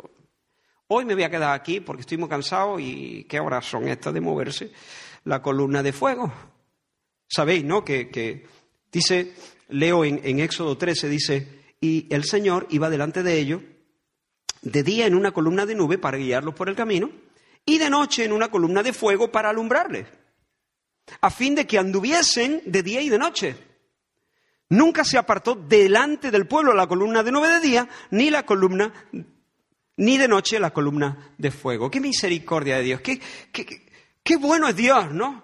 Hoy me voy a quedar aquí porque estoy muy cansado y qué horas son estas de moverse. La columna de fuego. Sabéis, ¿no? Que, dice, leo en, en Éxodo 13, dice, y el Señor iba delante de ellos de día en una columna de nube para guiarlos por el camino y de noche en una columna de fuego para alumbrarles, a fin de que anduviesen de día y de noche. Nunca se apartó delante del pueblo la columna de nube de día ni la columna ni de noche la columna de fuego. Qué misericordia de Dios, qué, qué, bueno es Dios, ¿no?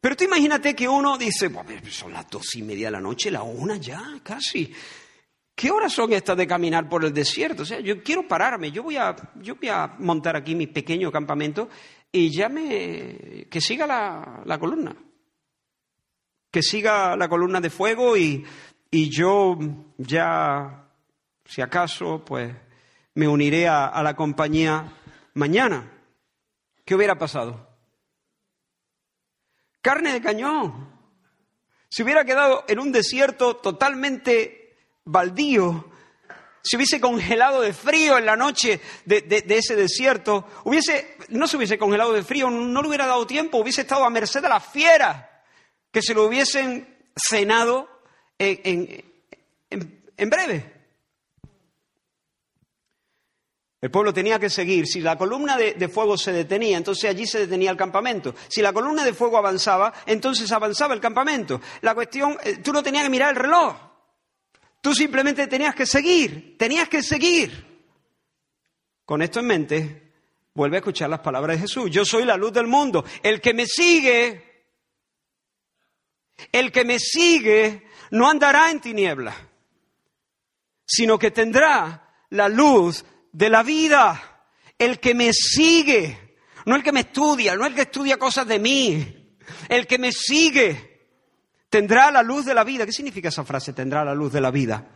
Pero tú imagínate que uno dice, son las dos y media de la noche, la una ya, casi. ¿Qué horas son estas de caminar por el desierto? O sea, yo quiero pararme, yo voy a, yo voy a montar aquí mi pequeño campamento y ya me, que siga la, la columna. Que siga la columna de fuego y, y yo ya, si acaso, pues me uniré a, la compañía mañana. ¿Qué hubiera pasado? Carne de cañón. Se hubiera quedado en un desierto totalmente baldío, se hubiese congelado de frío en la noche de, ese desierto, hubiese, no se hubiese congelado de frío, no le hubiera dado tiempo, hubiese estado a merced de las fieras que se lo hubiesen cenado en, en breve. El pueblo tenía que seguir. Si la columna de, fuego se detenía, entonces allí se detenía el campamento. Si la columna de fuego avanzaba, entonces avanzaba el campamento. La cuestión, eh, tú no tenías que mirar el reloj. Tú simplemente tenías que seguir, tenías que seguir. Con esto en mente, vuelve a escuchar las palabras de Jesús. Yo soy la luz del mundo. El que me sigue, el que me sigue no andará en tinieblas, sino que tendrá la luz de la vida, el que me sigue, no el que me estudia, no el que estudia cosas de mí, el que me sigue, tendrá la luz de la vida. ¿Qué significa esa frase, tendrá la luz de la vida?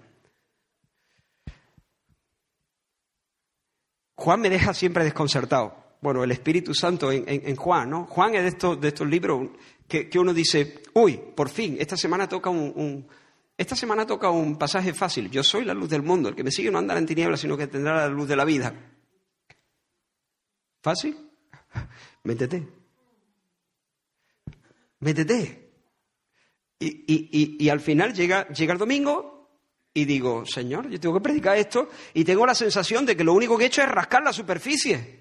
Juan me deja siempre desconcertado. Bueno, el Espíritu Santo en, Juan, ¿no? Juan es de estos, de estos libros que, uno dice, uy, por fin, esta semana toca un esta semana toca un pasaje fácil. Yo soy la luz del mundo. El que me sigue no andará en tinieblas, sino que tendrá la luz de la vida. ¿Fácil? Métete. Métete. Y, al final llega, llega el domingo y digo, Señor, yo tengo que predicar esto y tengo la sensación de que lo único que he hecho es rascar la superficie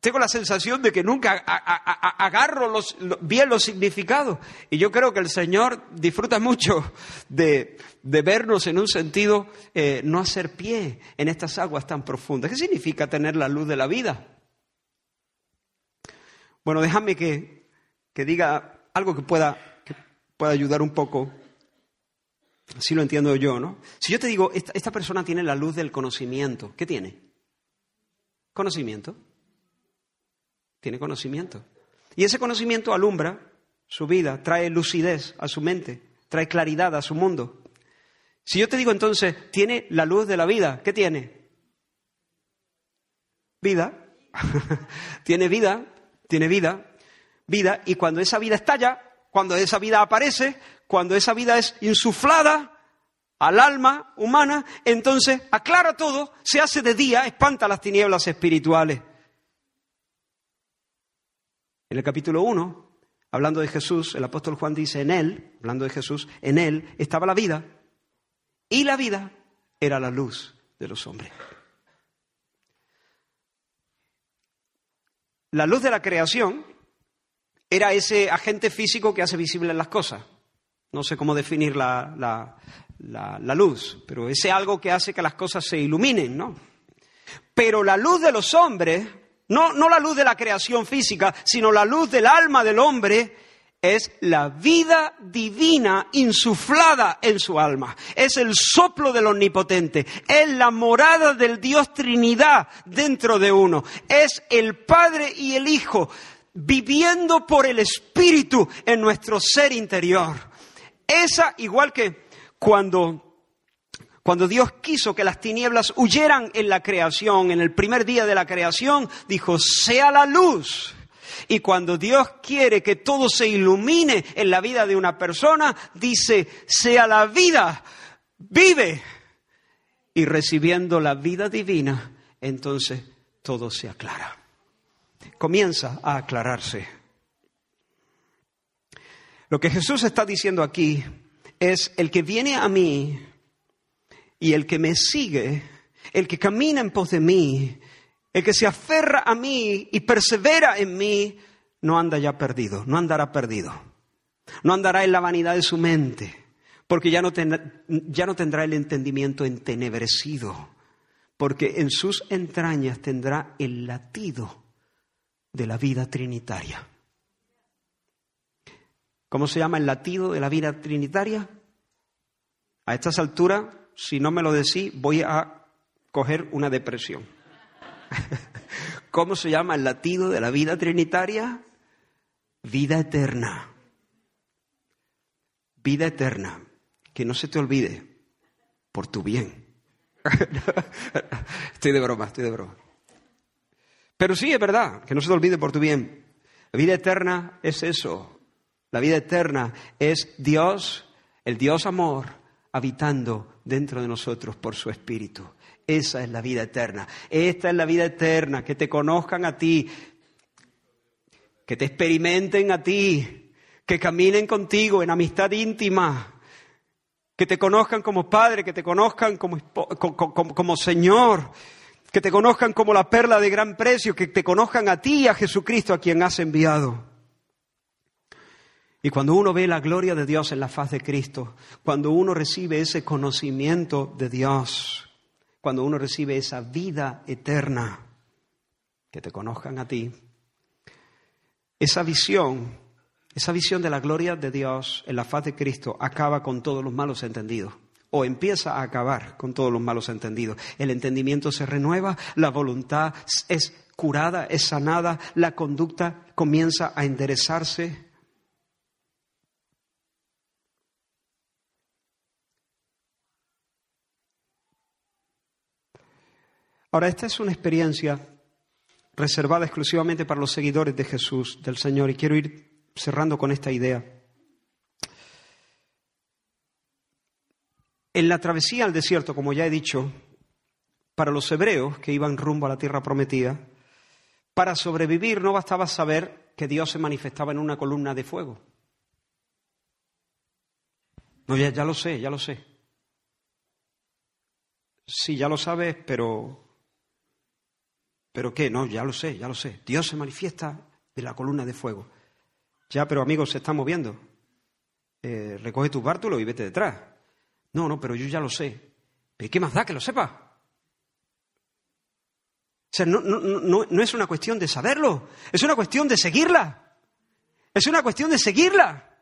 tengo la sensación de que nunca agarro bien los significados. Y yo creo que el Señor disfruta mucho de, vernos en un sentido, eh, no hacer pie en estas aguas tan profundas. ¿Qué significa tener la luz de la vida? Bueno, déjame que, diga algo que pueda, que pueda ayudar un poco. Así lo entiendo yo, ¿no? Si yo te digo, esta persona tiene la luz del conocimiento, ¿qué tiene? Conocimiento tiene conocimiento. Y ese conocimiento alumbra su vida, trae lucidez a su mente, trae claridad a su mundo. Si yo te digo entonces, tiene la luz de la vida, ¿qué tiene? Vida. <laughs> tiene vida, tiene vida, vida, y cuando esa vida estalla, cuando esa vida aparece, cuando esa vida es insuflada al alma humana, entonces aclara todo, se hace de día, espanta las tinieblas espirituales. En el capítulo 1, hablando de Jesús, el apóstol Juan dice, en él, hablando de Jesús, en él estaba la vida y la vida era la luz de los hombres. La luz de la creación era ese agente físico que hace visibles las cosas. No sé cómo definir la, la, luz, pero ese algo que hace que las cosas se iluminen, ¿no? Pero la luz de los hombres no, no la luz de la creación física, sino la luz del alma del hombre, es la vida divina insuflada en su alma. Es el soplo del omnipotente. Es la morada del Dios Trinidad dentro de uno. Es el Padre y el Hijo viviendo por el Espíritu en nuestro ser interior. Esa, igual que cuando cuando Dios quiso que las tinieblas huyeran en la creación, en el primer día de la creación, dijo, sea la luz. Y cuando Dios quiere que todo se ilumine en la vida de una persona, dice, sea la vida, vive. Y recibiendo la vida divina, entonces todo se aclara. Comienza a aclararse. Lo que Jesús está diciendo aquí es, el que viene a mí y el que me sigue, el que camina en pos de mí, el que se aferra a mí y persevera en mí, no anda ya perdido, no andará perdido. No andará en la vanidad de su mente, porque ya no, ya no tendrá el entendimiento entenebrecido, porque en sus entrañas tendrá el latido de la vida trinitaria. ¿Cómo se llama el latido de la vida trinitaria? A estas alturas si no me lo decís, voy a coger una depresión. <laughs> ¿Cómo se llama el latido de la vida trinitaria? Vida eterna. Vida eterna. Que no se te olvide, por tu bien. <laughs> estoy de broma, estoy de broma. Pero sí, es verdad, que no se te olvide por tu bien. La vida eterna es eso. La vida eterna es Dios, el Dios amor, habitando dentro de nosotros por su Espíritu. Esa es la vida eterna. Esta es la vida eterna, que te conozcan a ti, que te experimenten a ti, que caminen contigo en amistad íntima, que te conozcan como Padre, que te conozcan como, como, como, Señor, que te conozcan como la perla de gran precio, que te conozcan a ti y a Jesucristo a quien has enviado. Y cuando uno ve la gloria de Dios en la faz de Cristo, cuando uno recibe ese conocimiento de Dios, cuando uno recibe esa vida eterna, que te conozcan a ti, esa visión, esa visión de la gloria de Dios en la faz de Cristo acaba con todos los malos entendidos o empieza a acabar con todos los malos entendidos. El entendimiento se renueva, la voluntad es curada, es sanada, la conducta comienza a enderezarse. Ahora, esta es una experiencia reservada exclusivamente para los seguidores de Jesús, del Señor, y quiero ir cerrando con esta idea. En la travesía al desierto, como ya he dicho, para los hebreos que iban rumbo a la tierra prometida, para sobrevivir no bastaba saber que Dios se manifestaba en una columna de fuego. No, ya, ya lo sé, ya lo sé. Sí, ya lo sabes, pero ¿Pero qué? No, ya lo sé, ya lo sé. Dios se manifiesta de la columna de fuego. Ya, pero amigos, se está moviendo. Eh, recoge tu bártulo y vete detrás. No, no, pero yo ya lo sé. ¿Pero qué más da que lo sepa? O sea, no, no, no, no es una cuestión de saberlo, es una cuestión de seguirla. Es una cuestión de seguirla.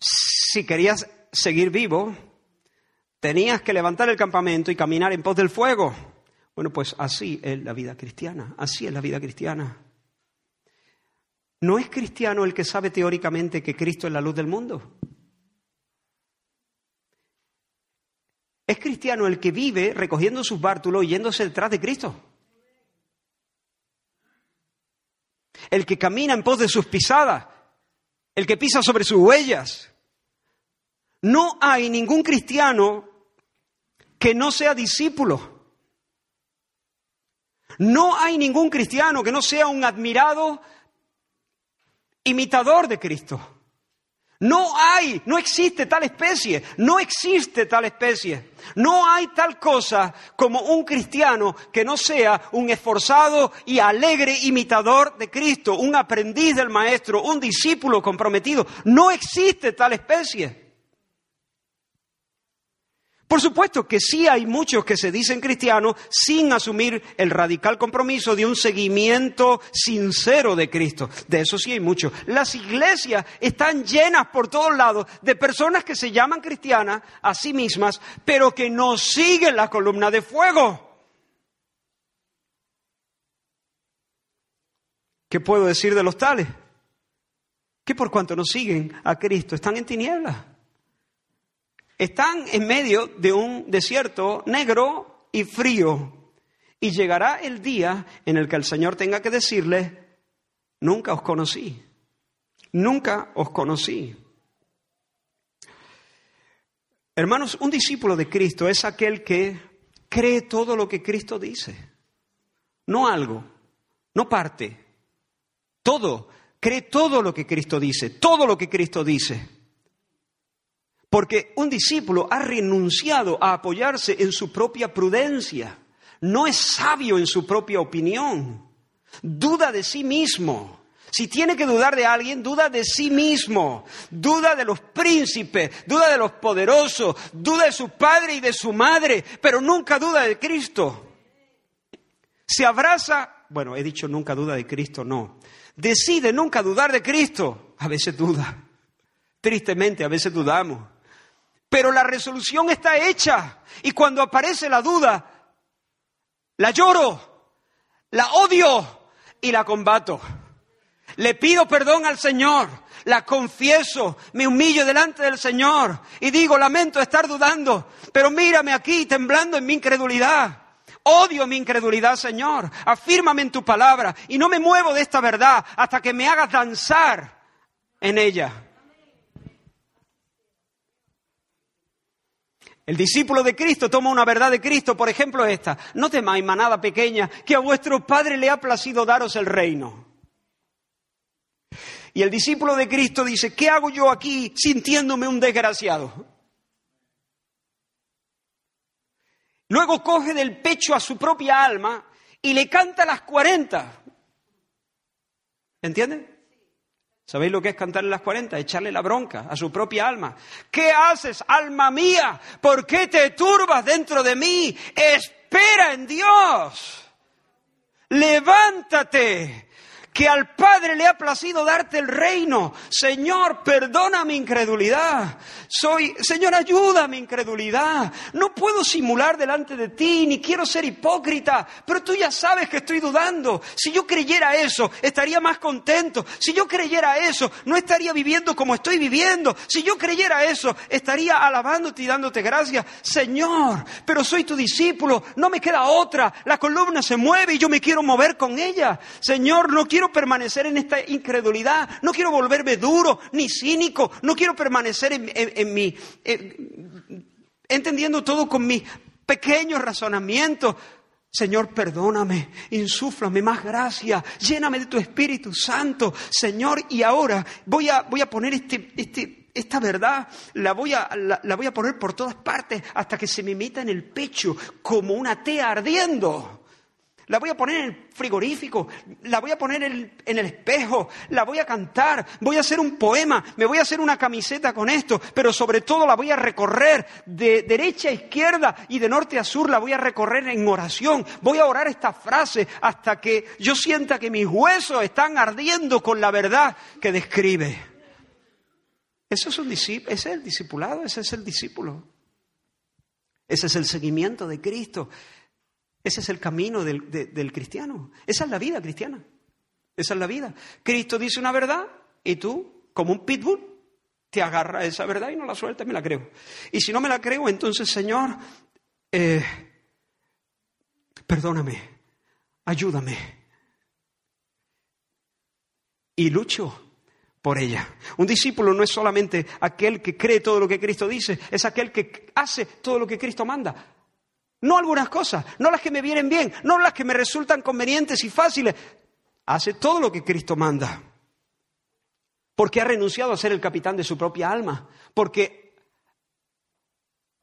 Si querías seguir vivo, tenías que levantar el campamento y caminar en pos del fuego. Bueno, pues así es la vida cristiana, así es la vida cristiana. No es cristiano el que sabe teóricamente que Cristo es la luz del mundo. Es cristiano el que vive recogiendo sus bártulos y yéndose detrás de Cristo. El que camina en pos de sus pisadas, el que pisa sobre sus huellas. No hay ningún cristiano que no sea discípulo. No hay ningún cristiano que no sea un admirado imitador de Cristo. No hay, no existe tal especie, no existe tal especie. No hay tal cosa como un cristiano que no sea un esforzado y alegre imitador de Cristo, un aprendiz del Maestro, un discípulo comprometido. No existe tal especie. Por supuesto que sí hay muchos que se dicen cristianos sin asumir el radical compromiso de un seguimiento sincero de Cristo. De eso sí hay muchos. Las iglesias están llenas por todos lados de personas que se llaman cristianas a sí mismas, pero que no siguen la columna de fuego. ¿Qué puedo decir de los tales? Que por cuanto no siguen a Cristo están en tinieblas. Están en medio de un desierto negro y frío. Y llegará el día en el que el Señor tenga que decirle, nunca os conocí, nunca os conocí. Hermanos, un discípulo de Cristo es aquel que cree todo lo que Cristo dice, no algo, no parte, todo, cree todo lo que Cristo dice, todo lo que Cristo dice. Porque un discípulo ha renunciado a apoyarse en su propia prudencia. No es sabio en su propia opinión. Duda de sí mismo. Si tiene que dudar de alguien, duda de sí mismo, duda de los príncipes, duda de los poderosos, duda de su padre y de su madre, pero nunca duda de Cristo. Se abraza, bueno, he dicho nunca duda de Cristo, no. Decide nunca dudar de Cristo, a veces duda. Tristemente, a veces dudamos. Pero la resolución está hecha y cuando aparece la duda, la lloro, la odio y la combato. Le pido perdón al Señor, la confieso, me humillo delante del Señor y digo, lamento estar dudando, pero mírame aquí temblando en mi incredulidad. Odio mi incredulidad, Señor. Afírmame en tu palabra y no me muevo de esta verdad hasta que me hagas danzar en ella. El discípulo de Cristo toma una verdad de Cristo, por ejemplo esta. No temáis, manada pequeña, que a vuestro Padre le ha placido daros el reino. Y el discípulo de Cristo dice, ¿qué hago yo aquí sintiéndome un desgraciado? Luego coge del pecho a su propia alma y le canta las cuarenta. ¿Entienden? ¿Sabéis lo que es cantarle las cuarenta? Echarle la bronca a su propia alma. ¿Qué haces, alma mía? ¿Por qué te turbas dentro de mí? Espera en Dios. Levántate que al Padre le ha placido darte el reino. Señor, perdona mi incredulidad. Soy, Señor, ayuda a mi incredulidad. No puedo simular delante de ti, ni quiero ser hipócrita, pero tú ya sabes que estoy dudando. Si yo creyera eso, estaría más contento. Si yo creyera eso, no estaría viviendo como estoy viviendo. Si yo creyera eso, estaría alabándote y dándote gracias. Señor, pero soy tu discípulo, no me queda otra. La columna se mueve y yo me quiero mover con ella. Señor, no quiero permanecer en esta incredulidad, no quiero volverme duro ni cínico, no quiero permanecer en, mi, entendiendo todo con mis pequeños razonamientos. Señor, perdóname, insúflame más gracia, lléname de tu Espíritu Santo, Señor, y ahora voy a, voy a poner este, este, esta verdad, la voy, a, la voy a poner por todas partes hasta que se me meta en el pecho como una tea ardiendo la voy a poner en el frigorífico, la voy a poner en el, espejo, la voy a cantar, voy a hacer un poema, me voy a hacer una camiseta con esto, pero sobre todo la voy a recorrer de derecha a izquierda y de norte a sur, la voy a recorrer en oración, voy a orar esta frase hasta que yo sienta que mis huesos están ardiendo con la verdad que describe. Eso es un ese es el discipulado, ese es el discípulo. Ese es el seguimiento de Cristo. Ese es el camino del, cristiano. Esa es la vida cristiana. Esa es la vida. Cristo dice una verdad y tú, como un pitbull, te agarra esa verdad y no la sueltas, me la creo. Y si no me la creo, entonces, Señor, eh, perdóname, ayúdame. Y lucho por ella. Un discípulo no es solamente aquel que cree todo lo que Cristo dice, es aquel que hace todo lo que Cristo manda. No algunas cosas, no las que me vienen bien, no las que me resultan convenientes y fáciles. Hace todo lo que Cristo manda. Porque ha renunciado a ser el capitán de su propia alma. Porque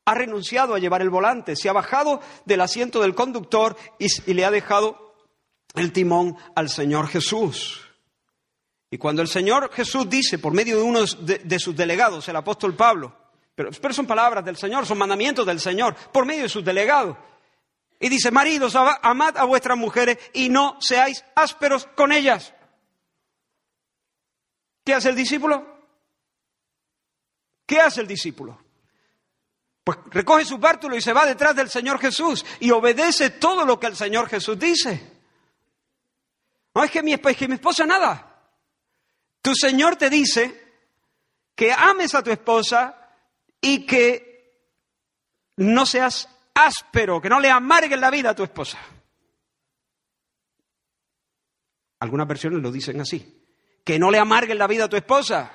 ha renunciado a llevar el volante. Se ha bajado del asiento del conductor y, le ha dejado el timón al Señor Jesús. Y cuando el Señor Jesús dice, por medio de uno de sus delegados, el apóstol Pablo, pero, son palabras del Señor, son mandamientos del Señor, por medio de sus delegados. Y dice, maridos, amad a vuestras mujeres y no seáis ásperos con ellas. ¿Qué hace el discípulo? ¿Qué hace el discípulo? Pues recoge su bártulo y se va detrás del Señor Jesús y obedece todo lo que el Señor Jesús dice. No es que mi, es que mi esposa nada. Tu Señor te dice que ames a tu esposa y que no seas áspero, que no le amargues la vida a tu esposa. Algunas versiones lo dicen así, que no le amargues la vida a tu esposa.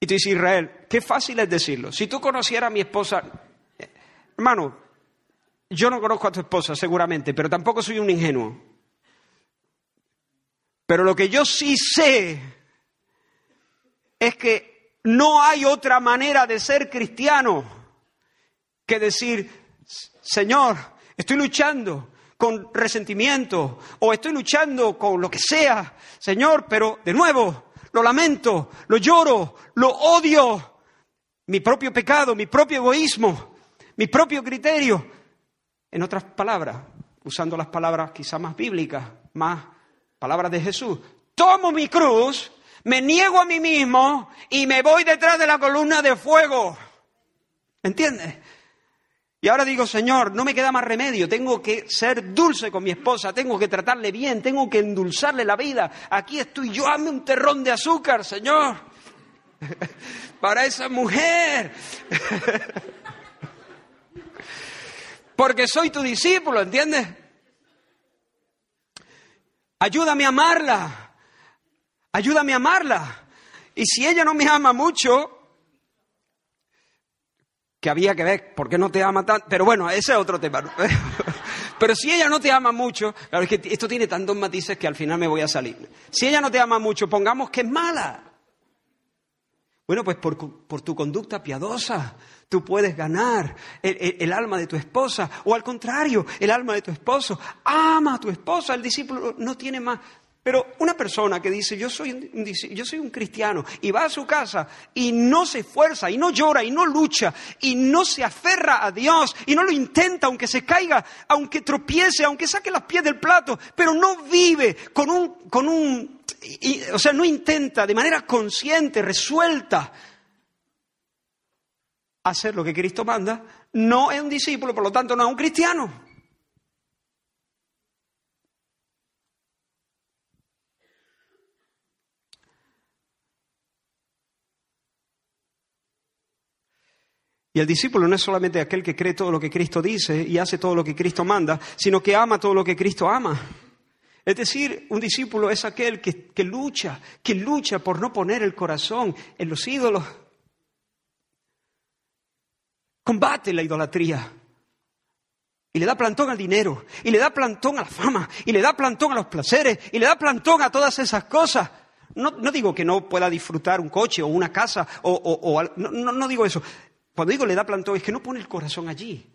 Y tú dices, Israel, qué fácil es decirlo. Si tú conocieras a mi esposa, hermano, yo no conozco a tu esposa seguramente, pero tampoco soy un ingenuo. Pero lo que yo sí sé es que no hay otra manera de ser cristiano que decir, Señor, estoy luchando con resentimiento o estoy luchando con lo que sea, Señor, pero de nuevo, lo lamento, lo lloro, lo odio, mi propio pecado, mi propio egoísmo, mi propio criterio. En otras palabras, usando las palabras quizá más bíblicas, más palabras de Jesús, tomo mi cruz me niego a mí mismo y me voy detrás de la columna de fuego. ¿Me entiendes? Y ahora digo, Señor, no me queda más remedio, tengo que ser dulce con mi esposa, tengo que tratarle bien, tengo que endulzarle la vida. Aquí estoy yo, hazme un terrón de azúcar, Señor, <laughs> para esa mujer. <laughs> Porque soy tu discípulo, ¿entiendes? Ayúdame a amarla. Ayúdame a amarla. Y si ella no me ama mucho, que había que ver por qué no te ama tanto, pero bueno, ese es otro tema. <laughs> Pero si ella no te ama mucho, claro, es que esto tiene tantos matices que al final me voy a salir. Si ella no te ama mucho, pongamos que es mala. Bueno, pues por, tu conducta piadosa tú puedes ganar el, alma de tu esposa o al contrario, el alma de tu esposo. Ama a tu esposa, el discípulo no tiene más, pero una persona que dice, yo soy, un, yo soy un cristiano, y va a su casa y no se esfuerza, y no llora, y no lucha, y no se aferra a Dios, y no lo intenta, aunque se caiga, aunque tropiece, aunque saque las pies del plato, pero no vive con un, con un, o sea, no intenta de manera consciente, resuelta, hacer lo que Cristo manda, no es un discípulo, por lo tanto no es un cristiano. Y el discípulo no es solamente aquel que cree todo lo que Cristo dice y hace todo lo que Cristo manda, sino que ama todo lo que Cristo ama. Es decir, un discípulo es aquel que, que lucha, que lucha por no poner el corazón en los ídolos. Combate la idolatría. Y le da plantón al dinero, y le da plantón a la fama, y le da plantón a los placeres, y le da plantón a todas esas cosas. No, digo que no pueda disfrutar un coche o una casa, o, no, no digo eso. Cuando digo le da plantón es que no pone el corazón allí.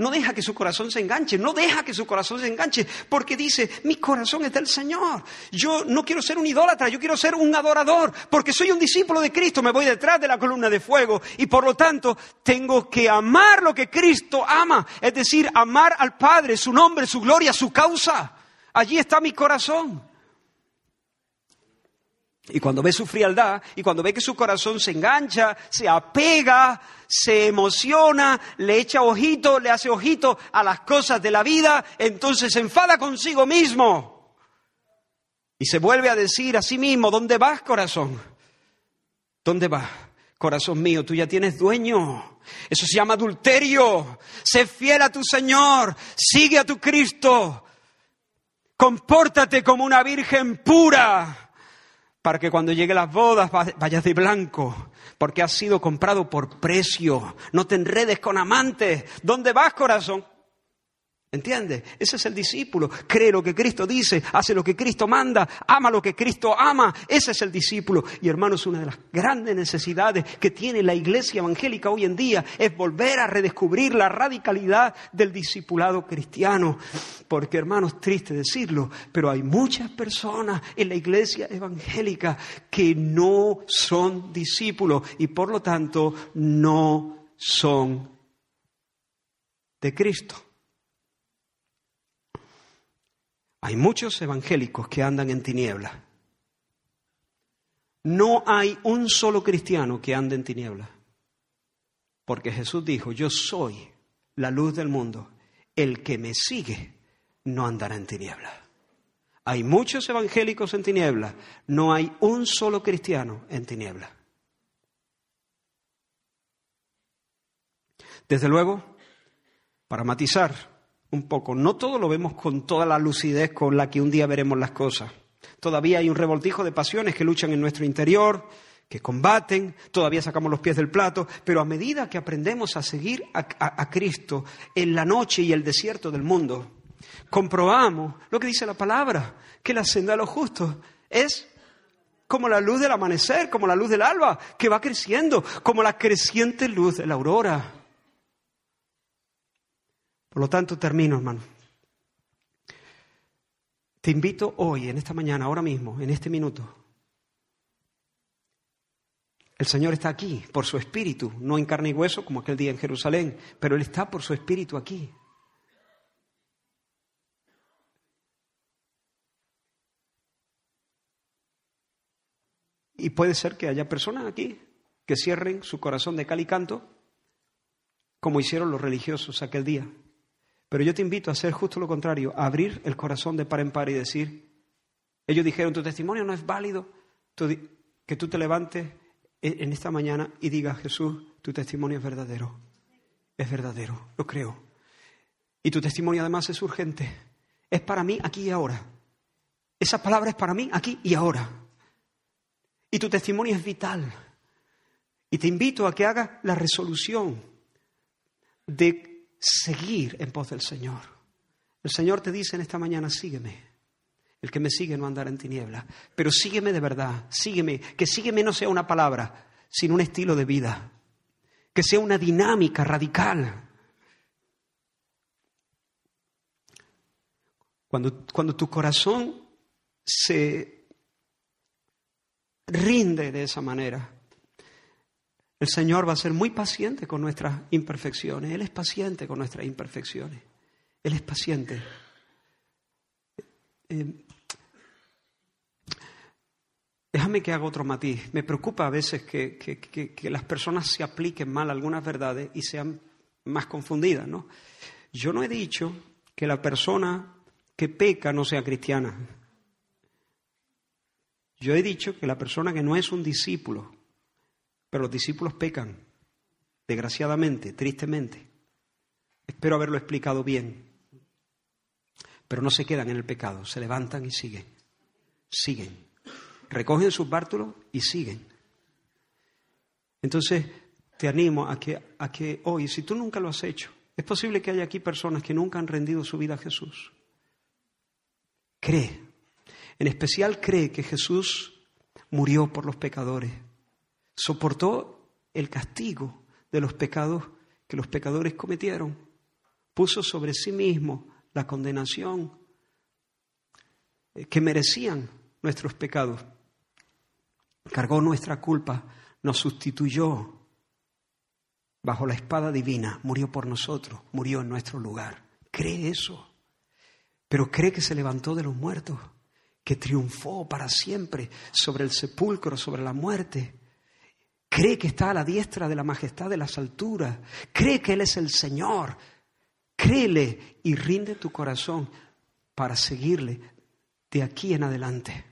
No deja que su corazón se enganche, no deja que su corazón se enganche, porque dice, mi corazón es del Señor. Yo no quiero ser un idólatra, yo quiero ser un adorador, porque soy un discípulo de Cristo, me voy detrás de la columna de fuego y por lo tanto tengo que amar lo que Cristo ama, es decir, amar al Padre, su nombre, su gloria, su causa. Allí está mi corazón. Y cuando ve su frialdad y cuando ve que su corazón se engancha, se apega, se emociona, le echa ojito, le hace ojito a las cosas de la vida, entonces se enfada consigo mismo. Y se vuelve a decir a sí mismo, ¿dónde vas, corazón? ¿Dónde vas? Corazón mío, tú ya tienes dueño. Eso se llama adulterio. Sé fiel a tu Señor. Sigue a tu Cristo. Compórtate como una virgen pura para que cuando llegue las bodas vayas de blanco, porque has sido comprado por precio. No te enredes con amantes. ¿Dónde vas, corazón? ¿Entiendes? Ese es el discípulo. Cree lo que Cristo dice, hace lo que Cristo manda, ama lo que Cristo ama. Ese es el discípulo. Y hermanos, una de las grandes necesidades que tiene la iglesia evangélica hoy en día es volver a redescubrir la radicalidad del discipulado cristiano. Porque, hermanos, triste decirlo, pero hay muchas personas en la iglesia evangélica que no son discípulos y por lo tanto no son de Cristo. Hay muchos evangélicos que andan en tinieblas. No hay un solo cristiano que ande en tinieblas. Porque Jesús dijo, yo soy la luz del mundo. El que me sigue no andará en tinieblas. Hay muchos evangélicos en tinieblas. No hay un solo cristiano en tinieblas. Desde luego, para matizar, un poco. No todo lo vemos con toda la lucidez con la que un día veremos las cosas. Todavía hay un revoltijo de pasiones que luchan en nuestro interior, que combaten, todavía sacamos los pies del plato, pero a medida que aprendemos a seguir a, Cristo en la noche y el desierto del mundo, comprobamos lo que dice la palabra, que la senda de los justos es como la luz del amanecer, como la luz del alba, que va creciendo, como la creciente luz de la aurora. Por lo tanto, termino, hermano. Te invito hoy, en esta mañana, ahora mismo, en este minuto. El Señor está aquí por su espíritu, no en carne y hueso como aquel día en Jerusalén, pero Él está por su espíritu aquí. Y puede ser que haya personas aquí que cierren su corazón de cal y canto, como hicieron los religiosos aquel día. Pero yo te invito a hacer justo lo contrario, a abrir el corazón de par en par y decir, ellos dijeron, tu testimonio no es válido, que tú te levantes en esta mañana y digas, Jesús, tu testimonio es verdadero, es verdadero, lo creo. Y tu testimonio además es urgente, es para mí aquí y ahora. Esa palabra es para mí aquí y ahora. Y tu testimonio es vital. Y te invito a que hagas la resolución de seguir en pos del Señor. El Señor te dice en esta mañana, sígueme. El que me sigue no andará en tinieblas, pero sígueme de verdad, sígueme, que sígueme no sea una palabra, sino un estilo de vida, que sea una dinámica radical. Cuando, cuando tu corazón se rinde de esa manera, el Señor va a ser muy paciente con nuestras imperfecciones. Él es paciente con nuestras imperfecciones. Él es paciente. Eh, déjame que haga otro matiz. Me preocupa a veces que, que, las personas se apliquen mal algunas verdades y sean más confundidas. ¿no? Yo no he dicho que la persona que peca no sea cristiana. Yo he dicho que la persona que no es un discípulo pero los discípulos pecan, desgraciadamente, tristemente. Espero haberlo explicado bien. Pero no se quedan en el pecado, se levantan y siguen. Siguen. Recogen sus bártulos y siguen. Entonces, te animo a que, a que hoy, si tú nunca lo has hecho, es posible que haya aquí personas que nunca han rendido su vida a Jesús. Cree. En especial cree que Jesús murió por los pecadores soportó el castigo de los pecados que los pecadores cometieron, puso sobre sí mismo la condenación eh, que merecían nuestros pecados, cargó nuestra culpa, nos sustituyó bajo la espada divina, murió por nosotros, murió en nuestro lugar. Cree eso, pero cree que se levantó de los muertos, que triunfó para siempre sobre el sepulcro, sobre la muerte, Cree que está a la diestra de la majestad de las alturas. Cree que Él es el Señor. Créele y rinde tu corazón para seguirle de aquí en adelante.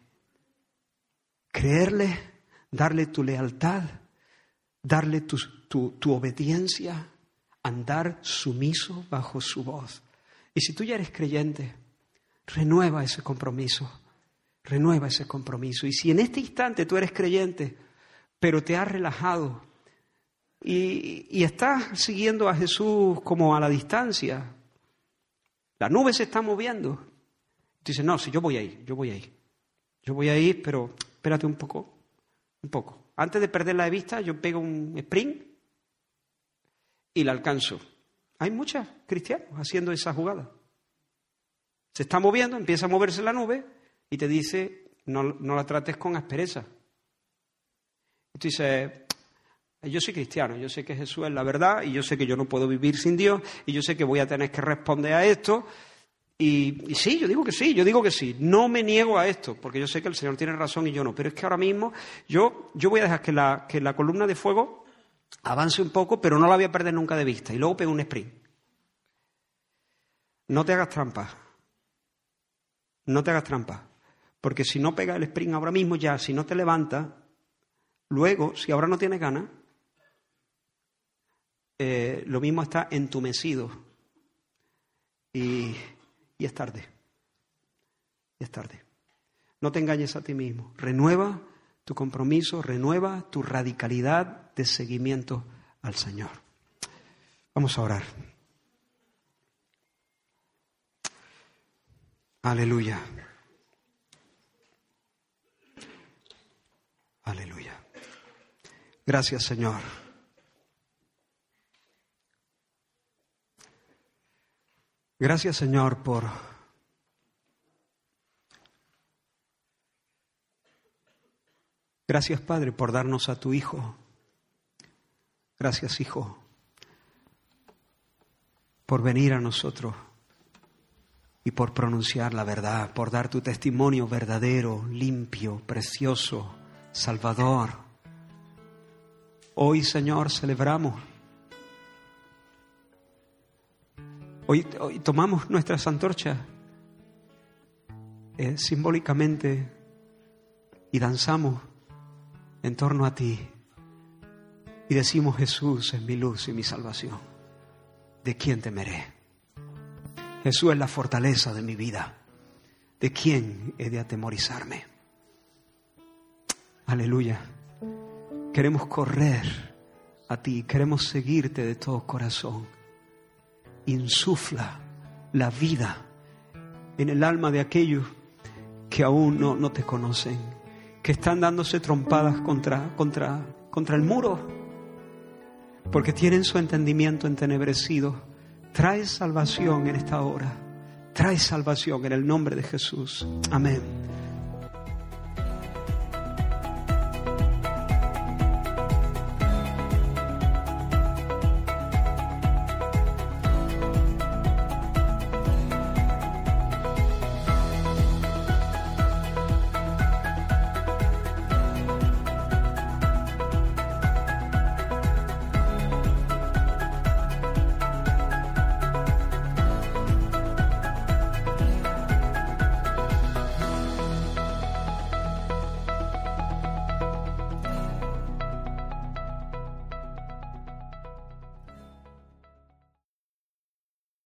Creerle, darle tu lealtad, darle tu, tu, obediencia, andar sumiso bajo su voz. Y si tú ya eres creyente, renueva ese compromiso, renueva ese compromiso. Y si en este instante tú eres creyente, pero te has relajado y, estás siguiendo a Jesús como a la distancia. La nube se está moviendo. Dices, no, si yo voy ahí, yo voy ahí. Yo voy a ir, pero espérate un poco, un poco. Antes de perderla de vista, yo pego un sprint y la alcanzo. Hay muchos cristianos haciendo esa jugada. Se está moviendo, empieza a moverse la nube y te dice, no, no la trates con aspereza. Y tú dices, yo soy cristiano, yo sé que Jesús es la verdad y yo sé que yo no puedo vivir sin Dios y yo sé que voy a tener que responder a esto. Y, sí, yo digo que sí, yo digo que sí. No me niego a esto, porque yo sé que el Señor tiene razón y yo no. Pero es que ahora mismo yo, yo voy a dejar que la, que la columna de fuego avance un poco, pero no la voy a perder nunca de vista. Y luego pego un sprint. No te hagas trampa. No te hagas trampa. Porque si no pega el sprint ahora mismo ya, si no te levantas, Luego, si ahora no tienes ganas, eh, lo mismo está entumecido y, y es tarde. Y es tarde. No te engañes a ti mismo. Renueva tu compromiso, renueva tu radicalidad de seguimiento al Señor. Vamos a orar. Aleluya. Aleluya. Gracias, Señor. Gracias, Señor, por Gracias, Padre, por darnos a tu Hijo. Gracias, Hijo, por venir a nosotros y por pronunciar la verdad, por dar tu testimonio verdadero, limpio, precioso, salvador. Hoy, Señor, celebramos. Hoy, hoy tomamos nuestras antorchas eh, simbólicamente y danzamos en torno a ti y decimos Jesús es mi luz y mi salvación. ¿De quién temeré? Jesús es la fortaleza de mi vida. ¿De quién he de atemorizarme? Aleluya. Queremos correr a ti, queremos seguirte de todo corazón. insufla la vida en el alma de aquellos que aún no, no te conocen, que están dándose trompadas contra, contra, contra el muro, porque tienen su entendimiento entenebrecido. Trae salvación en esta hora. Trae salvación en el nombre de Jesús. Amén.